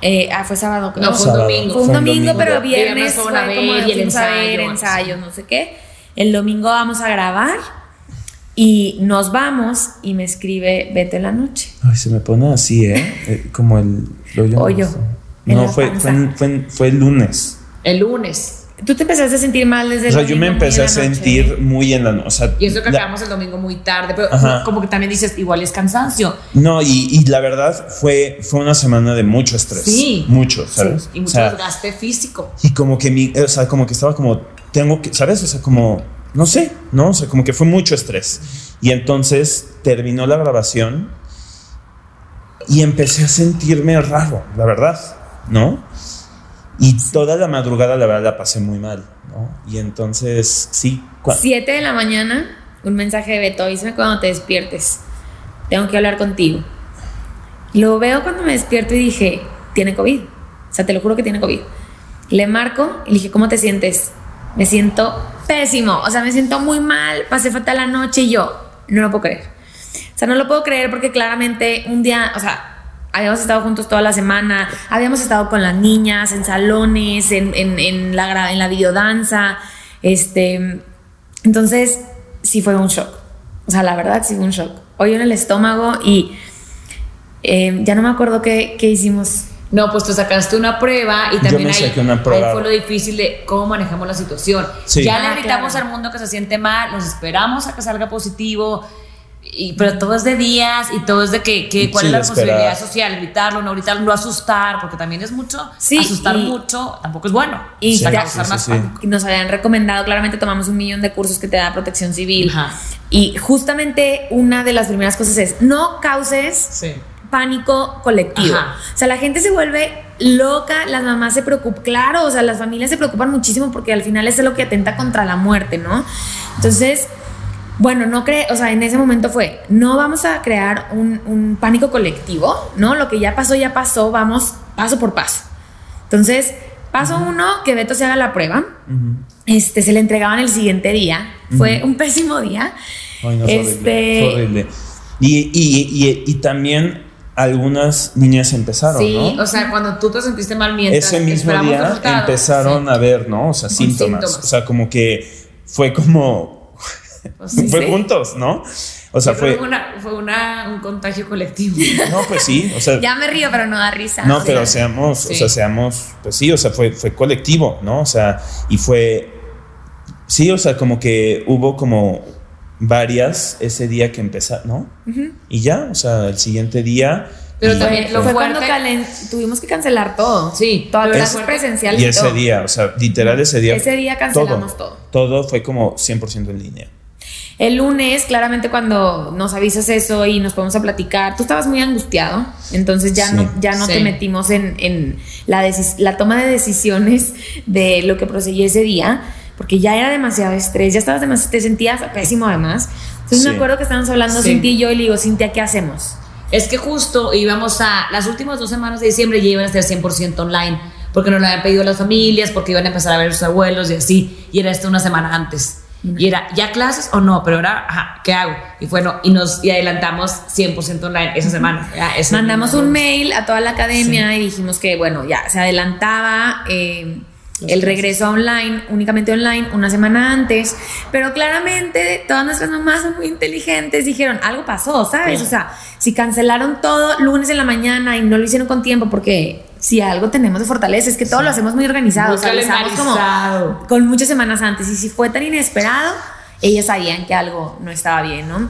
Eh, ah, fue sábado, creo. No, fue un Sábado. domingo. Fue un Fue un domingo, domingo. pero Viernes viernes fueron fue a ver como y el fuimos a ver ensayo, ensayos, no sé qué. El domingo vamos a grabar y nos vamos y me escribe vete la noche. Ay, se me pone así, ¿eh? Eh, como el hoyo. No, fue, fue, fue el lunes. El lunes. Tú te empezaste a sentir mal desde O el sea, yo me domingo empecé a sentir muy en la noche. O sea, Y eso que la- acabamos el domingo muy tarde, pero Ajá. como que también dices, igual es cansancio. No, y, y la verdad fue, fue una semana de mucho estrés. Sí. Mucho, ¿sabes? Y mucho O sea, desgaste físico. Y como que mi, o sea, como que estaba como, tengo que, ¿sabes? O sea, como, no sé, ¿no? O sea, como que fue mucho estrés. Y entonces terminó la grabación y empecé a sentirme raro, la verdad, ¿no? Y toda la madrugada, la verdad, la pasé muy mal, ¿no? Y entonces, sí, 7 de la mañana, un mensaje de Beto, avísame cuando te despiertes. Tengo que hablar contigo. Lo veo cuando me despierto y dije, tiene COVID. O sea, te lo juro que tiene COVID. Le marco y le dije, ¿cómo te sientes? Me siento pésimo. O sea, me siento muy mal. Pasé fatal la noche y yo, no lo puedo creer. O sea, no lo puedo creer porque claramente un día, o sea, habíamos estado juntos toda la semana, habíamos estado con las niñas en salones, en, en- en la, en la videodanza. Este, entonces, sí fue un shock. O sea, la verdad, sí fue un shock. Hoy en el estómago y eh, ya no me acuerdo qué, qué hicimos No, pues te sacaste una prueba y también me ahí, saqué una prueba. ahí fue lo difícil de cómo manejamos la situación. Sí. Ya Ah, le gritamos claro. al mundo que se siente mal, nos esperamos a que salga positivo, y, pero todo es de días y todo es de que, que cuál Sí, es la responsabilidad esperar. social, gritarlo, no gritarlo, no asustar, porque también es mucho, Sí, asustar y- mucho tampoco es bueno. Y Sí, Para ya- más sí, sí. pánico. Y nos habían recomendado, claramente tomamos un millón de cursos que te da protección civil. Ajá. Y justamente una de las primeras cosas es, no causes Sí. pánico colectivo. Ajá. O sea, la gente se vuelve loca, las mamás se preocupan, claro, o sea, las familias se preocupan muchísimo porque al final es lo que atenta contra la muerte, ¿no? Entonces, bueno, no cree, o sea, en ese momento fue, no vamos a crear un, un pánico colectivo, ¿no? Lo que ya pasó, ya pasó, vamos paso por paso. Entonces, paso uno, que Beto se haga la prueba. Este, se le entregaban el siguiente día. Fue un pésimo día. Ay, no, horrible, Este, fue horrible. Y, y, y, y también algunas niñas empezaron, Sí, ¿no? o sea, cuando tú te sentiste mal mientras Ese mismo día empezaron Sí. a ver, ¿no? O sea, síntomas. síntomas. O sea, como que fue como. (laughs) Pues sí, fue sí. juntos, ¿no? O sea, fue. una, fue una- un contagio colectivo. (laughs) No, pues sí, o sea. Ya me río, pero no da risa. No, O sea, pero seamos, o sea, seamos, pues sí, o sea, fue, fue colectivo, ¿no? O sea, y fue, sí, o sea, como que hubo como varias ese día que empezaron, ¿no? Y ya, o sea, el siguiente día. Pero y- también lo fue fuerte- cuando calen- tuvimos que cancelar todo. Sí, todas las presenciales. Y y ese todo. día, o sea, literal ese día. Ese día cancelamos todo. Todo fue como 100% en línea. El lunes, claramente, cuando nos avisas eso y nos ponemos a platicar, tú estabas muy angustiado, entonces ya Sí. no, ya no Sí. te metimos en, en la, la toma de decisiones de lo que proseguía ese día, porque ya era demasiado estrés, ya estabas demasiado, te sentías pésimo además. Entonces Sí. me acuerdo que estábamos hablando Sí. Cintia y yo y le digo, Cintia, ¿qué hacemos? Es que justo íbamos a. Las últimas dos semanas de diciembre ya iban a ser 100% online. Porque nos lo habían pedido las familias, porque iban a empezar a ver a sus abuelos y así. Y era esto una semana antes. Y era, ¿ya clases o no? Pero ahora, ajá, ¿qué hago? Y bueno, y nos y adelantamos 100% online esa semana. Mandamos un mail a toda la academia y dijimos que, bueno, ya se adelantaba eh, Los el clases. regreso online, únicamente online, una semana antes. Pero claramente todas nuestras mamás son muy inteligentes, dijeron, algo pasó, ¿sabes? O sea, si cancelaron todo lunes en la mañana y no lo hicieron con tiempo, porque si algo tenemos de fortaleza es que todo lo hacemos muy organizado, Muy o sea, avisamos como calendarizado. con muchas semanas antes. Y si fue tan inesperado, ellas sabían que algo no estaba bien, ¿no?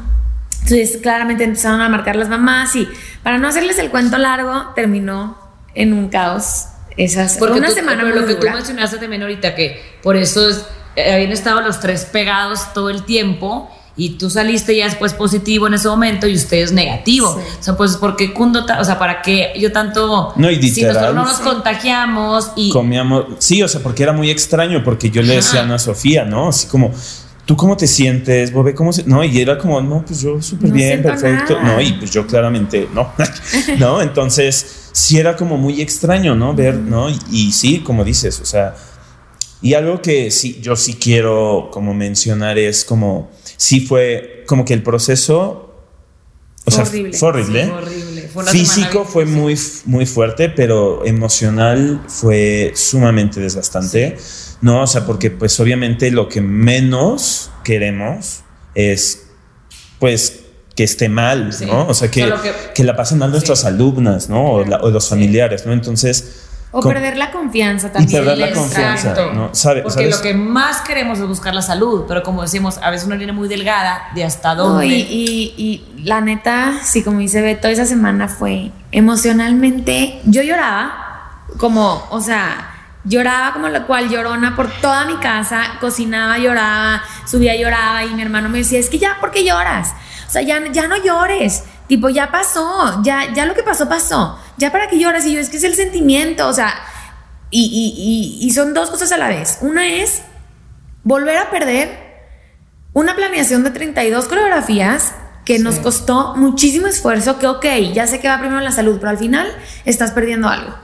Entonces, claramente empezaron a marcar las mamás y para no hacerles el cuento largo, terminó en un caos. Esas, Porque una tú- semana pero lo que tú dura. mencionaste también ahorita, que por eso es- eh, habían estado los tres pegados todo el tiempo y tú saliste ya después positivo en ese momento y ustedes negativo. Sí. O sea, pues porque cundo, o sea, para qué yo tanto... No, y si literal, nosotros no nos contagiamos y... Comíamos, sí, o sea, porque era muy extraño, porque yo le decía a. Ana Sofía, ¿no? Así como, ¿tú cómo te sientes, Bobe? ¿Cómo se...? No, y era como, no, pues yo súper No bien, perfecto. nada. No, y pues yo claramente no, (laughs) ¿no? Entonces, sí era como muy extraño, ¿no? Ver, ¿no? Y, y sí, como dices, o sea, y algo que sí, yo sí quiero como mencionar es como, sí fue como que el proceso, o sea, Horrible. fue horrible. Sí. Fue Físico fue muy, muy fuerte, pero emocional fue sumamente desgastante, ¿no? O sea, porque pues obviamente lo que menos queremos es, pues, que esté mal, Sí. ¿no? O sea, que- que la pasen mal nuestras alumnas, ¿no? O, la- o los familiares, ¿no? Entonces... O con- perder la confianza y también. perder la Exacto. confianza, ¿no? Sabe- Porque ¿sabes? lo que más queremos es buscar la salud, pero como decimos, a veces una línea muy delgada de hasta No, dónde... y, y- y la neta, sí, como dice Beto, esa semana fue emocionalmente. Yo lloraba, como, o sea, lloraba como la cual llorona por toda mi casa, cocinaba, lloraba, subía, lloraba, y mi hermano me decía, es que ya, ¿por qué lloras? O sea, ya, ya no llores. Tipo, ya pasó, ya, ya lo que pasó, pasó. Ya para qué lloras. Y yo, es que es el sentimiento, o sea, y, y- y- y son dos cosas a la vez. Una es volver a perder una planeación de 32 coreografías que nos costó muchísimo esfuerzo, que ok, ya sé que va primero la salud, pero al final estás perdiendo algo.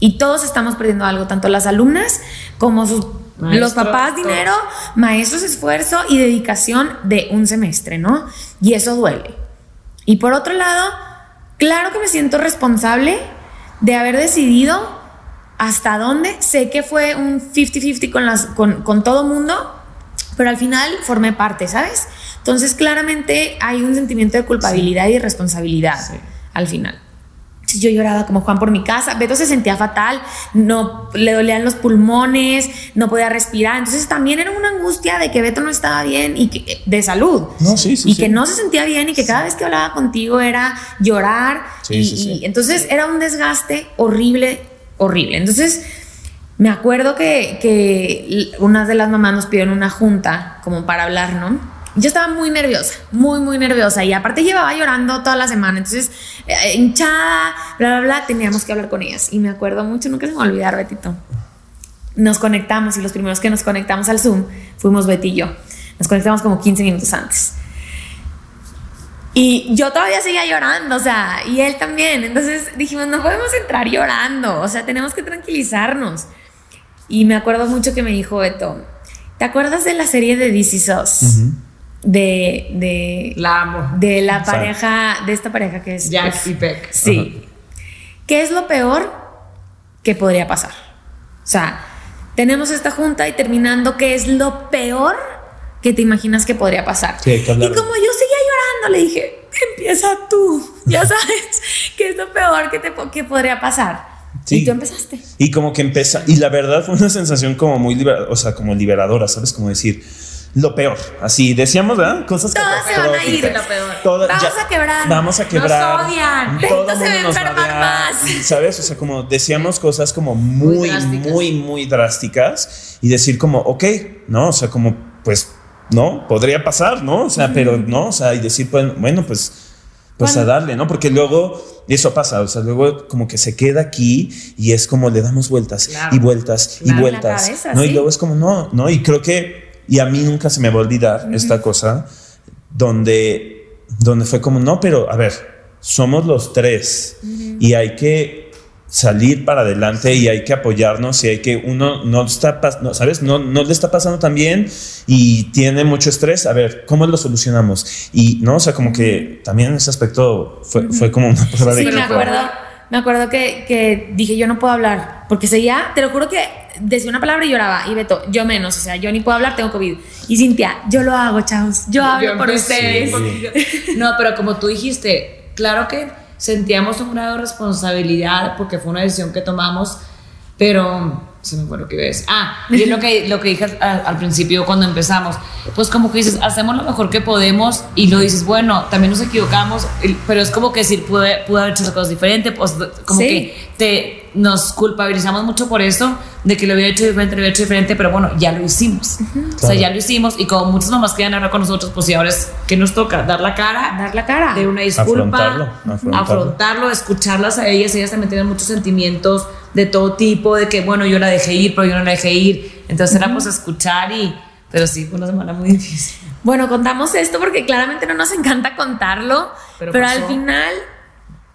Y todos estamos perdiendo algo, tanto las alumnas como sus, los papás todos. dinero, maestros esfuerzo y dedicación de un semestre, ¿no? Y eso duele. Y por otro lado, claro que me siento responsable de haber decidido hasta dónde. Sé que fue un 50-50 con, las, con, con todo mundo, pero al final formé parte, ¿sabes? Entonces claramente hay un sentimiento de culpabilidad y responsabilidad Sí. al final. Yo lloraba como Juan por mi casa. Beto se sentía fatal, no le dolían los pulmones, no podía respirar. Entonces también era una angustia de que Beto no estaba bien y que, de salud. No, sí, sí, y sí. que no se sentía bien y que cada vez que hablaba contigo era llorar. Y, entonces era un desgaste horrible, horrible. Entonces me acuerdo que, que una de las mamás nos pidieron una junta como para hablar, ¿no? Yo estaba muy nerviosa, muy, muy nerviosa. Y aparte llevaba llorando toda la semana. Entonces, eh, hinchada, bla, bla, bla, teníamos que hablar con ellas. Y me acuerdo mucho, nunca se me va a olvidar, Betito. Nos conectamos y los primeros que nos conectamos al Zoom fuimos Betty y yo. Nos conectamos como 15 minutos antes. Y yo todavía seguía llorando, o sea, y él también. Entonces dijimos, no podemos entrar llorando, o sea, tenemos que tranquilizarnos. Y me acuerdo mucho que me dijo Beto, ¿te acuerdas de la serie de Is Us? Ujú. De, de, La amo. de la pareja, de esta pareja que es... Jack pues, y Peck. Sí. ¿Qué es lo peor que podría pasar? O sea, tenemos esta junta y terminando, ¿qué es lo peor que te imaginas que podría pasar? Sí, y como yo seguía llorando, le dije, empieza tú, ya sabes, ¿qué es lo peor que, te, que podría pasar? Sí. Y tú empezaste. Y como que empieza, y la verdad fue una sensación como muy, libera- o sea, como liberadora, ¿sabes? Como decir, lo peor, así decíamos, ¿verdad? Cosas Todas se van a ir, lo peor. Todas- Vamos a quebrar. Vamos a Nos quebrar. odian. Todo el se va a nos enfermar odia, más. ¿Sabes? O sea, como decíamos cosas como muy, Muy drásticas. muy, muy drásticas y decir como, ok, ¿no? O sea, como, pues, no, podría pasar, ¿no? O sea, pero no, o sea, y decir, pues, bueno, pues, pues Bueno. a darle, ¿no? Porque luego eso pasa, o sea, luego como que se queda aquí y es como le damos vueltas Claro. y vueltas y Claro, la vueltas, cabeza, ¿no? Y sí. luego es como, no, no, y creo que, y a mí nunca se me va a olvidar esta cosa donde, donde fue como, no, pero a ver, somos los tres y hay que salir para adelante y hay que apoyarnos y hay que uno no está no, sabes no, no le está pasando tan bien y tiene mucho estrés. A ver cómo lo solucionamos y no o sea como que también en ese aspecto fue, fue como una prueba de Sí, que me acuerdo, me acuerdo que, que dije, yo no puedo hablar, porque seguía, te lo juro que decía una palabra y lloraba, y Beto, yo menos, o sea, yo ni puedo hablar, tengo COVID. Y Cintia, yo lo hago, chavos, yo hablo por ustedes. Sí. (laughs) No, pero como tú dijiste, claro que sentíamos un grado de responsabilidad porque fue una decisión que tomamos, pero se me fue lo que iba a decir. Ah, y es lo que, lo que dije al, al principio cuando empezamos. Pues como que dices, hacemos lo mejor que podemos y lo dices, bueno, también nos equivocamos, pero es como que decir, pude, pude haber hecho cosas diferentes, pues como Sí. que te, nos culpabilizamos mucho por eso, de que lo hubiera hecho diferente, lo hubiera hecho diferente, pero bueno, ya lo hicimos. O sea, Claro. ya lo hicimos y como muchas mamás quedan hablar con nosotros, pues y ahora es que nos toca dar la cara Dar la cara. de una disculpa, Afrontarlo, afrontarlo. afrontarlo, escucharlas a ellas. Ellas también tienen muchos sentimientos de todo tipo, de que, bueno, yo la dejé ir, pero yo no la dejé ir. Entonces era pues escuchar y... Pero sí, fue una semana muy difícil. Bueno, contamos esto porque claramente no nos encanta contarlo, pero, Pero al final...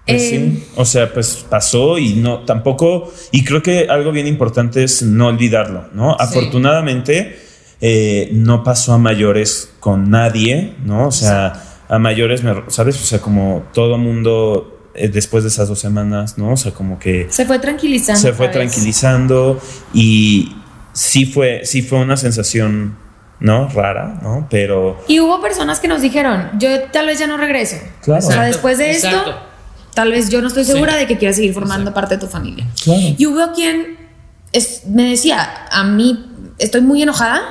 Pues eh, sí, o sea, pues pasó y no, tampoco, y creo que algo bien importante es no olvidarlo, ¿no? Afortunadamente eh, no pasó a mayores con nadie, ¿no? O sea, a mayores, me- ¿sabes? O sea, como todo mundo eh, después de esas dos semanas, ¿no? O sea, como que Se fue tranquilizando. se fue tranquilizando y sí fue, sí fue una sensación, ¿no? Rara, ¿no? Pero Y hubo personas que nos dijeron, yo tal vez ya no regreso. Claro. O sea, Exacto, después de exacto. esto, tal vez yo no estoy segura Sí. de que quiera seguir formando parte de tu familia. Claro. Y hubo quien es- me decía, a mí estoy muy enojada,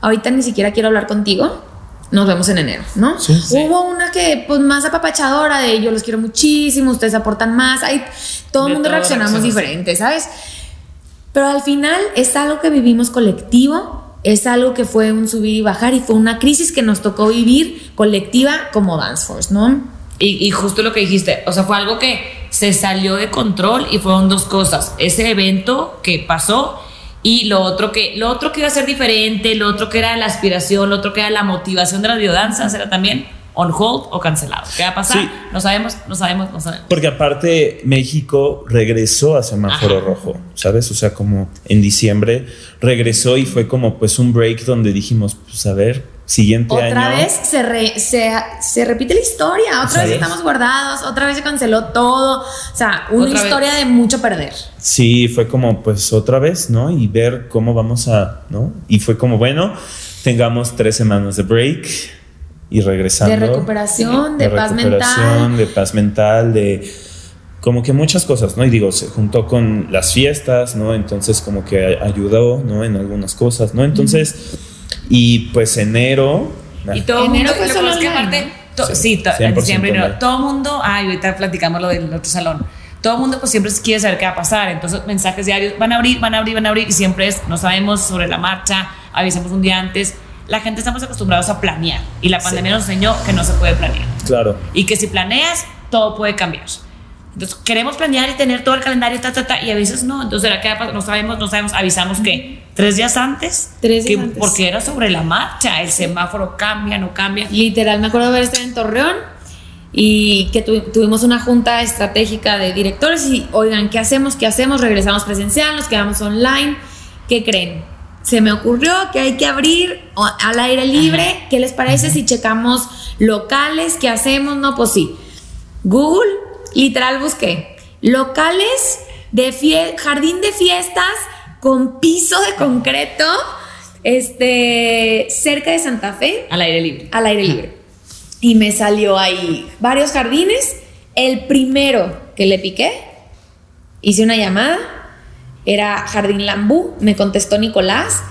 ahorita ni siquiera quiero hablar contigo, nos vemos en enero, ¿no? Sí. Sí. Hubo una que, pues, más apapachadora de yo los quiero muchísimo, ustedes aportan más, hay, todo el mundo reaccionamos. diferente, ¿sabes? Pero al final es algo que vivimos colectivo, es algo que fue un subir y bajar y fue una crisis que nos tocó vivir colectiva como Dance Force, ¿no? Y, y justo lo que dijiste, o sea, fue algo que se salió de control y fueron dos cosas. Ese evento que pasó y lo otro que, lo otro que iba a ser diferente, lo otro que era la aspiración, lo otro que era la motivación de las biodanzas, era también on hold o cancelado. ¿Qué va a pasar? Sí. No sabemos, no sabemos, no sabemos. Porque aparte México regresó a semáforo Ajá. rojo, ¿sabes? O sea, como en diciembre regresó y fue como pues un break donde dijimos, pues a ver, siguiente Otra año. vez se, re- se, se repite la historia, otra ¿Sabes? vez estamos guardados, otra vez se canceló todo, o sea, una Otra vez. historia de mucho perder. Sí, fue como pues otra vez, ¿no? Y ver cómo vamos a, ¿no? Y fue como, bueno, tengamos tres semanas de break y regresando. De recuperación, de, paz recuperación, mental. de paz mental, de como que muchas cosas, ¿no? Y digo, se juntó con las fiestas, ¿no? Entonces como que ayudó, ¿no? En algunas cosas, ¿no? Entonces, y pues enero... Y todo Enero mundo, fue lo solo que aparte, to- Sí, sí, to- 100% en diciembre, no, online. todo mundo, ay, ahorita platicamos lo del otro salón. Todo el mundo pues siempre quiere saber qué va a pasar, entonces mensajes diarios, van a abrir, van a abrir, van a abrir y siempre es, no sabemos sobre la marcha, avisamos un día antes. La gente estamos acostumbrados a planear y la pandemia nos enseñó que no se puede planear Claro. y que si planeas todo puede cambiar. Entonces queremos planear y tener todo el calendario ta, ta, ta, y a veces no. Entonces ¿será que va a pasar? no sabemos, no sabemos, avisamos que tres días antes, Tres días que- antes. porque era sobre la marcha, el semáforo cambia, no cambia. Literal, me acuerdo de haber estado en Torreón y que tu- tuvimos una junta estratégica de directores y, oigan, ¿qué hacemos? ¿Qué hacemos? Regresamos presencial, nos quedamos online. ¿Qué creen? Se me ocurrió que hay que abrir al aire libre. ¿Qué les parece si checamos locales? ¿Qué hacemos? No, pues sí. Google, literal busqué. Locales de jardín de fiestas con piso de concreto, este, cerca de Santa Fe, Al aire libre. al aire libre. Y me salió ahí varios jardines. El primero que le piqué, hice una llamada, era Jardín Lambú, me contestó Nicolás.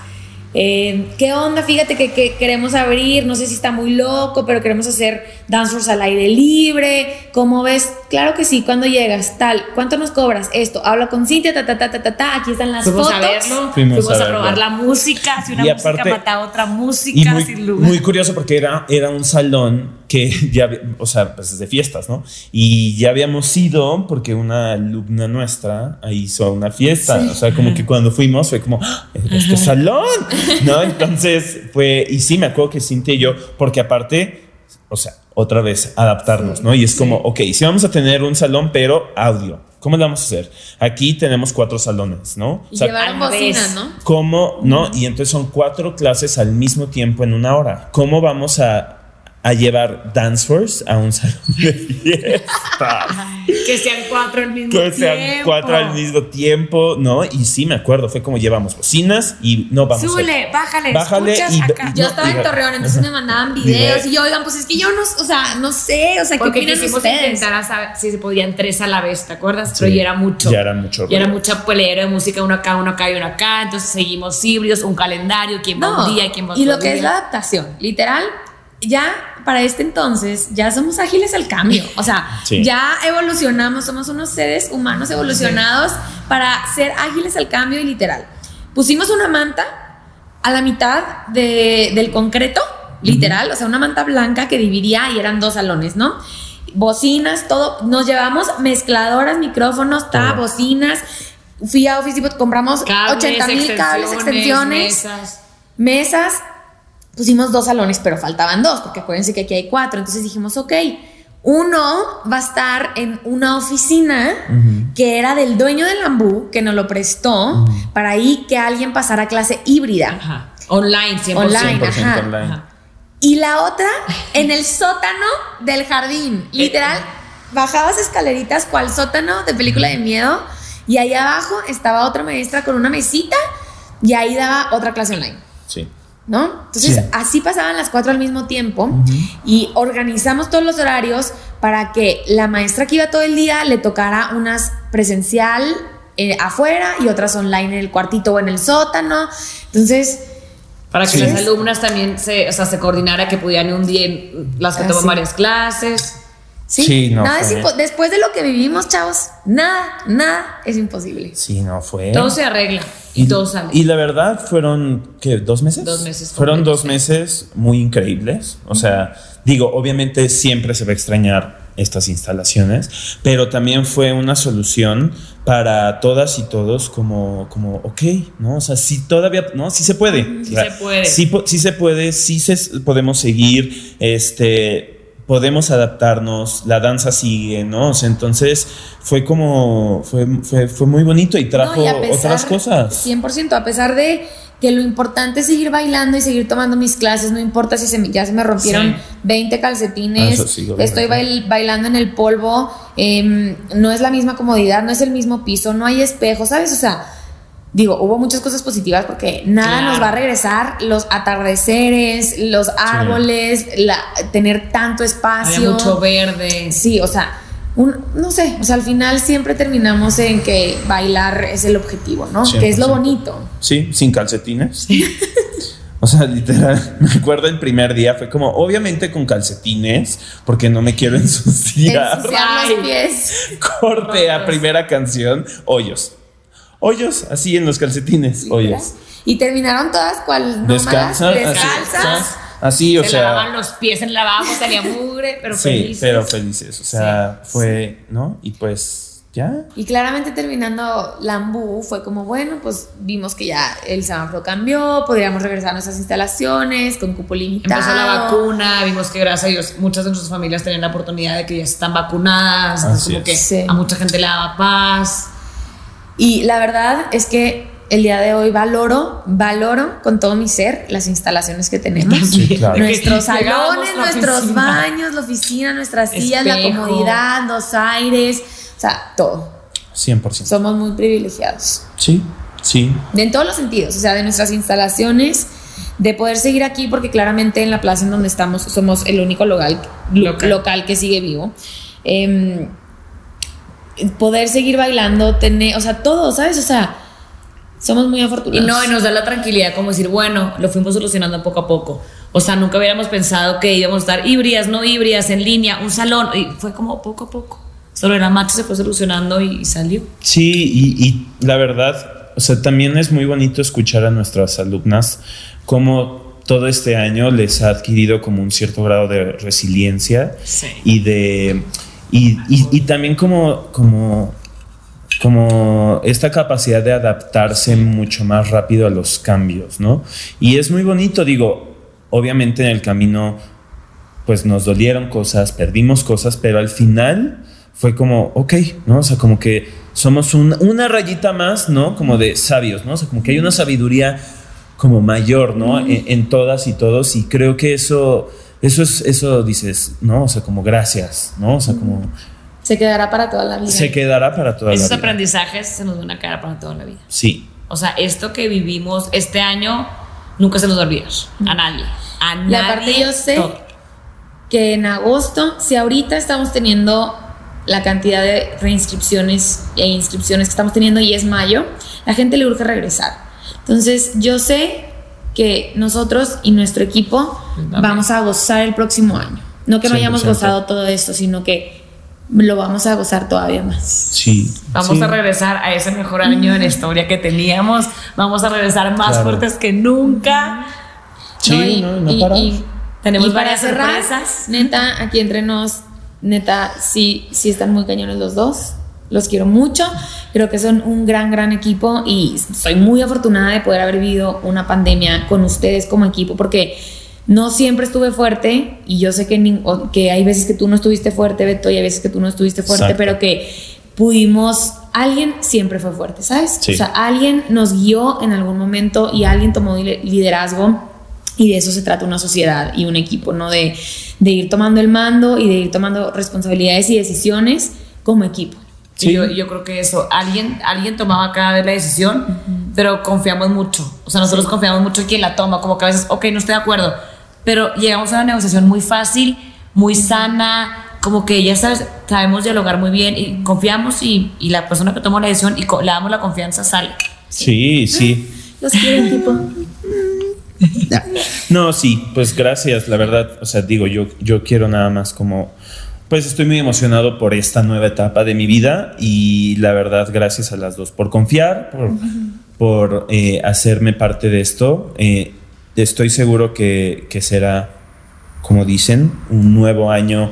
Eh, ¿Qué onda? Fíjate que, que queremos abrir, no sé si está muy loco, pero queremos hacer dancers al aire libre. ¿Cómo ves? Claro que sí, cuando llegas, tal, ¿cuánto nos cobras? Esto, habla con Cintia, ta, ta, ta, ta, ta, ta, aquí están las Fuimos fotos. a verlo, Fuimos fuimos, a a, probar la música, si una Y música aparte- mataba otra música, Y muy, sin lugar. muy curioso porque era, era un salón que (laughs) ya, o sea, pues es de fiestas, ¿no? Y ya habíamos ido porque una alumna nuestra hizo una fiesta. O sea, como que cuando fuimos fue como, ¡Ah! este salón, ¿no? Entonces fue, y sí, me acuerdo que Cintia y yo, porque aparte, o sea, otra vez adaptarnos, ¿no? Y es como, ok, sí vamos a tener un salón, pero audio. ¿Cómo lo vamos a hacer? Aquí tenemos cuatro salones, ¿no? Y O sea, llevaron a la vez. bocinas, ¿no? ¿Cómo? ¿No? Y entonces son cuatro clases al mismo tiempo en una hora. ¿Cómo vamos a, a llevar Dance Force a un salón de fiesta? que sean cuatro al mismo que tiempo. sean cuatro al mismo tiempo, ¿no? Y sí, me acuerdo, fue como llevamos bocinas y no vamos Súbele, bájale, Bájale escuchas y- acá. Yo No, estaba en Torreón, entonces me mandaban videos y yo, oigan, pues es que yo no, o sea, no sé, o sea, ¿qué Porque opinan ustedes? intentar a saber si se podían tres a la vez, ¿te acuerdas? Sí, Pero ya era mucho. ya era mucho Ya era mucha pelea de música, uno acá, uno acá y uno acá. Entonces seguimos híbridos, un calendario, quién va No, un día, quién va y otro lo que es día. la adaptación, literal, ya para este entonces ya somos ágiles al cambio, o sea, Sí. ya evolucionamos, somos unos seres humanos evolucionados para ser ágiles al cambio y literal. Pusimos una manta a la mitad de- del concreto, literal, o sea, una manta blanca que dividía y eran dos salones, ¿no? Bocinas, todo, nos llevamos mezcladoras, micrófonos, ta, bocinas. Fui a Office Depot, compramos Cables, 80 mil cables, extensiones mesas. mesas, pusimos dos salones, pero faltaban dos, porque acuérdense que aquí hay cuatro. Entonces dijimos, ok, uno va a estar en una oficina que era del dueño del Lambú, que nos lo prestó, para ahí que alguien pasara clase híbrida. Ajá. Online, 100%. Online, 100% ajá. online. Ajá. Y la otra en el sótano del jardín. Literal, bajabas escaleritas cual sótano de película de miedo. Y ahí abajo estaba otra maestra con una mesita y ahí daba otra clase online. Sí. ¿No? Entonces, Sí. así pasaban las cuatro al mismo tiempo y organizamos todos los horarios para que la maestra que iba todo el día le tocara unas presencial eh, afuera y otras online en el cuartito o en el sótano. Entonces, Para que Sí. las alumnas también se, o sea, se coordinara que pudieran un día en- las que toman varias clases. Sí, Sí, no, nada es después de lo que vivimos, chavos, nada, nada es imposible. Sí, no fue. Todo se arregla y, todo sale. Y la verdad fueron, ¿qué? ¿Dos meses? Dos meses Fueron dos meses muy increíbles. O sea, digo, obviamente siempre se va a extrañar estas instalaciones, pero también fue una solución para todas y todos como, como ok, ¿no? O sea, sí todavía, ¿no? Sí se puede. Sí O sea, se puede. Sí, sí se puede, sí se, podemos seguir, este, podemos adaptarnos, la danza sigue, ¿no? O sea, entonces fue como, fue, fue, fue muy bonito y trajo No, y a pesar- otras cosas. 100%, a pesar de que lo importante es seguir bailando y seguir tomando mis clases, no importa si se me- ya se me rompieron Sí. 20 calcetines, Ah, sí, estoy bail- bailando en el polvo, em, no es la misma comodidad, no es el mismo piso, no hay espejo, ¿sabes? O sea, digo, hubo muchas cosas positivas porque nada Claro. nos va a regresar los atardeceres, los árboles, la- tener tanto Había espacio. mucho verde. Sí, o sea, un, no sé, o sea, al final siempre terminamos en que bailar es el objetivo, ¿no? Que es lo 100%. bonito. Sí, sin calcetines. (laughs) O sea, literal, (laughs) me acuerdo el primer día, fue como, obviamente con calcetines, porque no me quiero ensuciar. Ensuciar los pies. (laughs) Corte a primera canción, hoyos. Hoyos, así en los calcetines, hoyos. Y terminaron todas cual así, descalzas. así, o se sea. lavaban los pies en el lavabo, salía mugre, pero sí, felices. pero felices. O sea, Sí, fue, ¿no? Y pues ya. Y claramente terminando Lambú fue como, bueno, pues vimos que ya el semáforo cambió, podríamos regresar a nuestras instalaciones con cupo limitado. Empezó la vacuna, vimos que gracias a Dios muchas de nuestras familias tenían la oportunidad de que ya están vacunadas, entonces Así como es. que Sí. a mucha gente le daba paz. Y la verdad es que el día de hoy valoro, valoro con todo mi ser las instalaciones que tenemos. Sí, claro. Nuestros salones, nuestros oficina. baños, la oficina, nuestras sillas, la comodidad, los aires, o sea, todo. 100%. Somos muy privilegiados. Sí, sí. De en todos los sentidos, o sea, de nuestras instalaciones, de poder seguir aquí, porque claramente en la plaza en donde estamos somos el único local, Local. local. que sigue vivo. Em, poder seguir bailando, tener, o sea, todo, ¿sabes? O sea, somos muy Y afortunados. no, y nos da la tranquilidad como decir, bueno, lo fuimos solucionando poco a poco. O sea, nunca hubiéramos pensado que íbamos a estar híbridas, no híbridas, en línea, un salón, y fue como poco a poco. Solo era match, se fue solucionando y salió. Sí, y, y la verdad, o sea, también es muy bonito escuchar a nuestras alumnas cómo todo este año les ha adquirido como un cierto grado de resiliencia Sí. y de y, y- y también como como como esta capacidad de adaptarse mucho más rápido a los cambios, ¿no? Y es muy bonito, digo, obviamente en el camino pues nos dolieron cosas, perdimos cosas, pero al final fue como, ok, ¿no? O sea, como que somos un- una rayita más, ¿no? Como de sabios, ¿no? O sea, como que hay una sabiduría como mayor, ¿no? En, en todas y todos, y creo que eso, eso es, eso dices, ¿no? O sea, como gracias, ¿no? O sea, como Se quedará para toda la vida. se quedará para toda Esos la vida. aprendizajes se nos van a quedar para toda la vida. Sí, O sea, esto que vivimos este año nunca se nos va a olvidar. A nadie. A nadie. Y aparte yo sé todo. que en agosto, si ahorita estamos teniendo la cantidad de reinscripciones e inscripciones que estamos teniendo y es mayo, la gente le urge regresar. Entonces, yo sé que nosotros y nuestro equipo También. vamos a gozar el próximo año. No que no hayamos 100%. gozado todo esto, sino que lo vamos a gozar todavía más. sí. Vamos sí. a regresar a ese mejor año de la historia que teníamos. Vamos a regresar más Claro. fuertes que nunca. Sí, y, no, no y- parar. y- Tenemos y para varias cerrar, sorpresas. neta, aquí entre nos, neta, sí, sí están muy cañones los dos. Los quiero mucho. Creo que son un gran, gran equipo y soy muy afortunada de poder haber vivido una pandemia con ustedes como equipo porque no siempre estuve fuerte y yo sé que, que hay veces que tú no estuviste fuerte, Beto, y hay veces que tú no estuviste fuerte, Exacto. pero que pudimos, alguien siempre fue fuerte, ¿sabes? Sí. O sea, alguien nos guió en algún momento y alguien tomó li- liderazgo y de eso se trata una sociedad y un equipo, ¿no? De, de ir tomando el mando y de ir tomando responsabilidades y decisiones como equipo. Sí. Yo, yo creo que eso, alguien, alguien tomaba cada vez la decisión, pero confiamos mucho. O sea, nosotros confiamos mucho en quien la toma, como que a veces, ok, no estoy de acuerdo, pero llegamos a una negociación muy fácil, muy sana, como que ya sabes, sabemos dialogar muy bien y confiamos y, y la persona que tomó la decisión y le damos la confianza sale. Sí, sí. Los quiero, equipo. No, sí, pues gracias, la verdad, o sea, digo, yo, yo quiero nada más como, pues estoy muy emocionado por esta nueva etapa de mi vida y la verdad, gracias a las dos por confiar, por, por eh, hacerme parte de esto. Eh, estoy seguro que, que será, como dicen, un nuevo año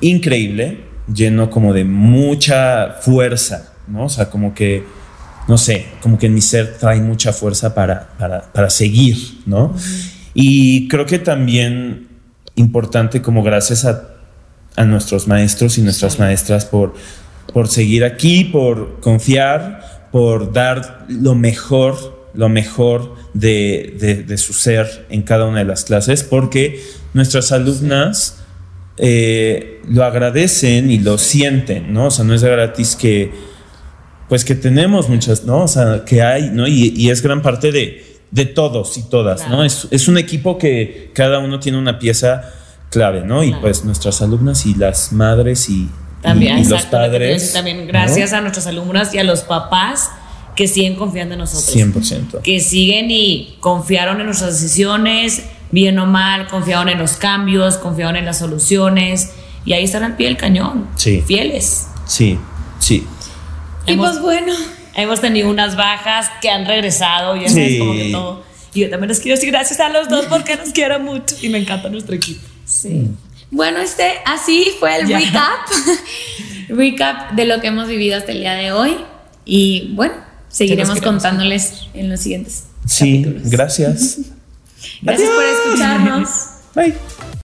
increíble, lleno como de mucha fuerza, ¿no? O sea, como que no sé, como que en mi ser trae mucha fuerza para, para, para seguir, ¿no? Y creo que también importante como gracias a, a nuestros maestros y nuestras maestras por, por seguir aquí, por confiar, por dar lo mejor, lo mejor de, de, de su ser en cada una de las clases, porque nuestras alumnas eh, lo agradecen y lo sienten, ¿no? O sea, no es gratis que pues que tenemos muchas, ¿no? O sea, que hay, ¿no? Y, y es gran parte de, de todos y todas, Claro. ¿no? Es, es un equipo que cada uno tiene una pieza clave, ¿no? Y pues nuestras alumnas y las madres y También, y, y los exacto, padres. También gracias a nuestras alumnas y a los papás que siguen confiando en nosotros. 100%. Que siguen y confiaron en nuestras decisiones, bien o mal, confiaron en los cambios, confiaron en las soluciones y ahí están al pie del cañón. Sí. Fieles. Sí, sí. Y pues bueno, Hemos tenido unas bajas que han regresado, ya sabes, Sí. como que todo. Y yo también les quiero decir gracias a los dos porque los quiero mucho y me encanta nuestro equipo. sí. Bueno, este, así fue el Ya. recap. (laughs) recap de lo que hemos vivido hasta el día de hoy. Y bueno, seguiremos contándoles en los siguientes Sí, capítulos. gracias. (laughs) Gracias por escucharnos. Bye.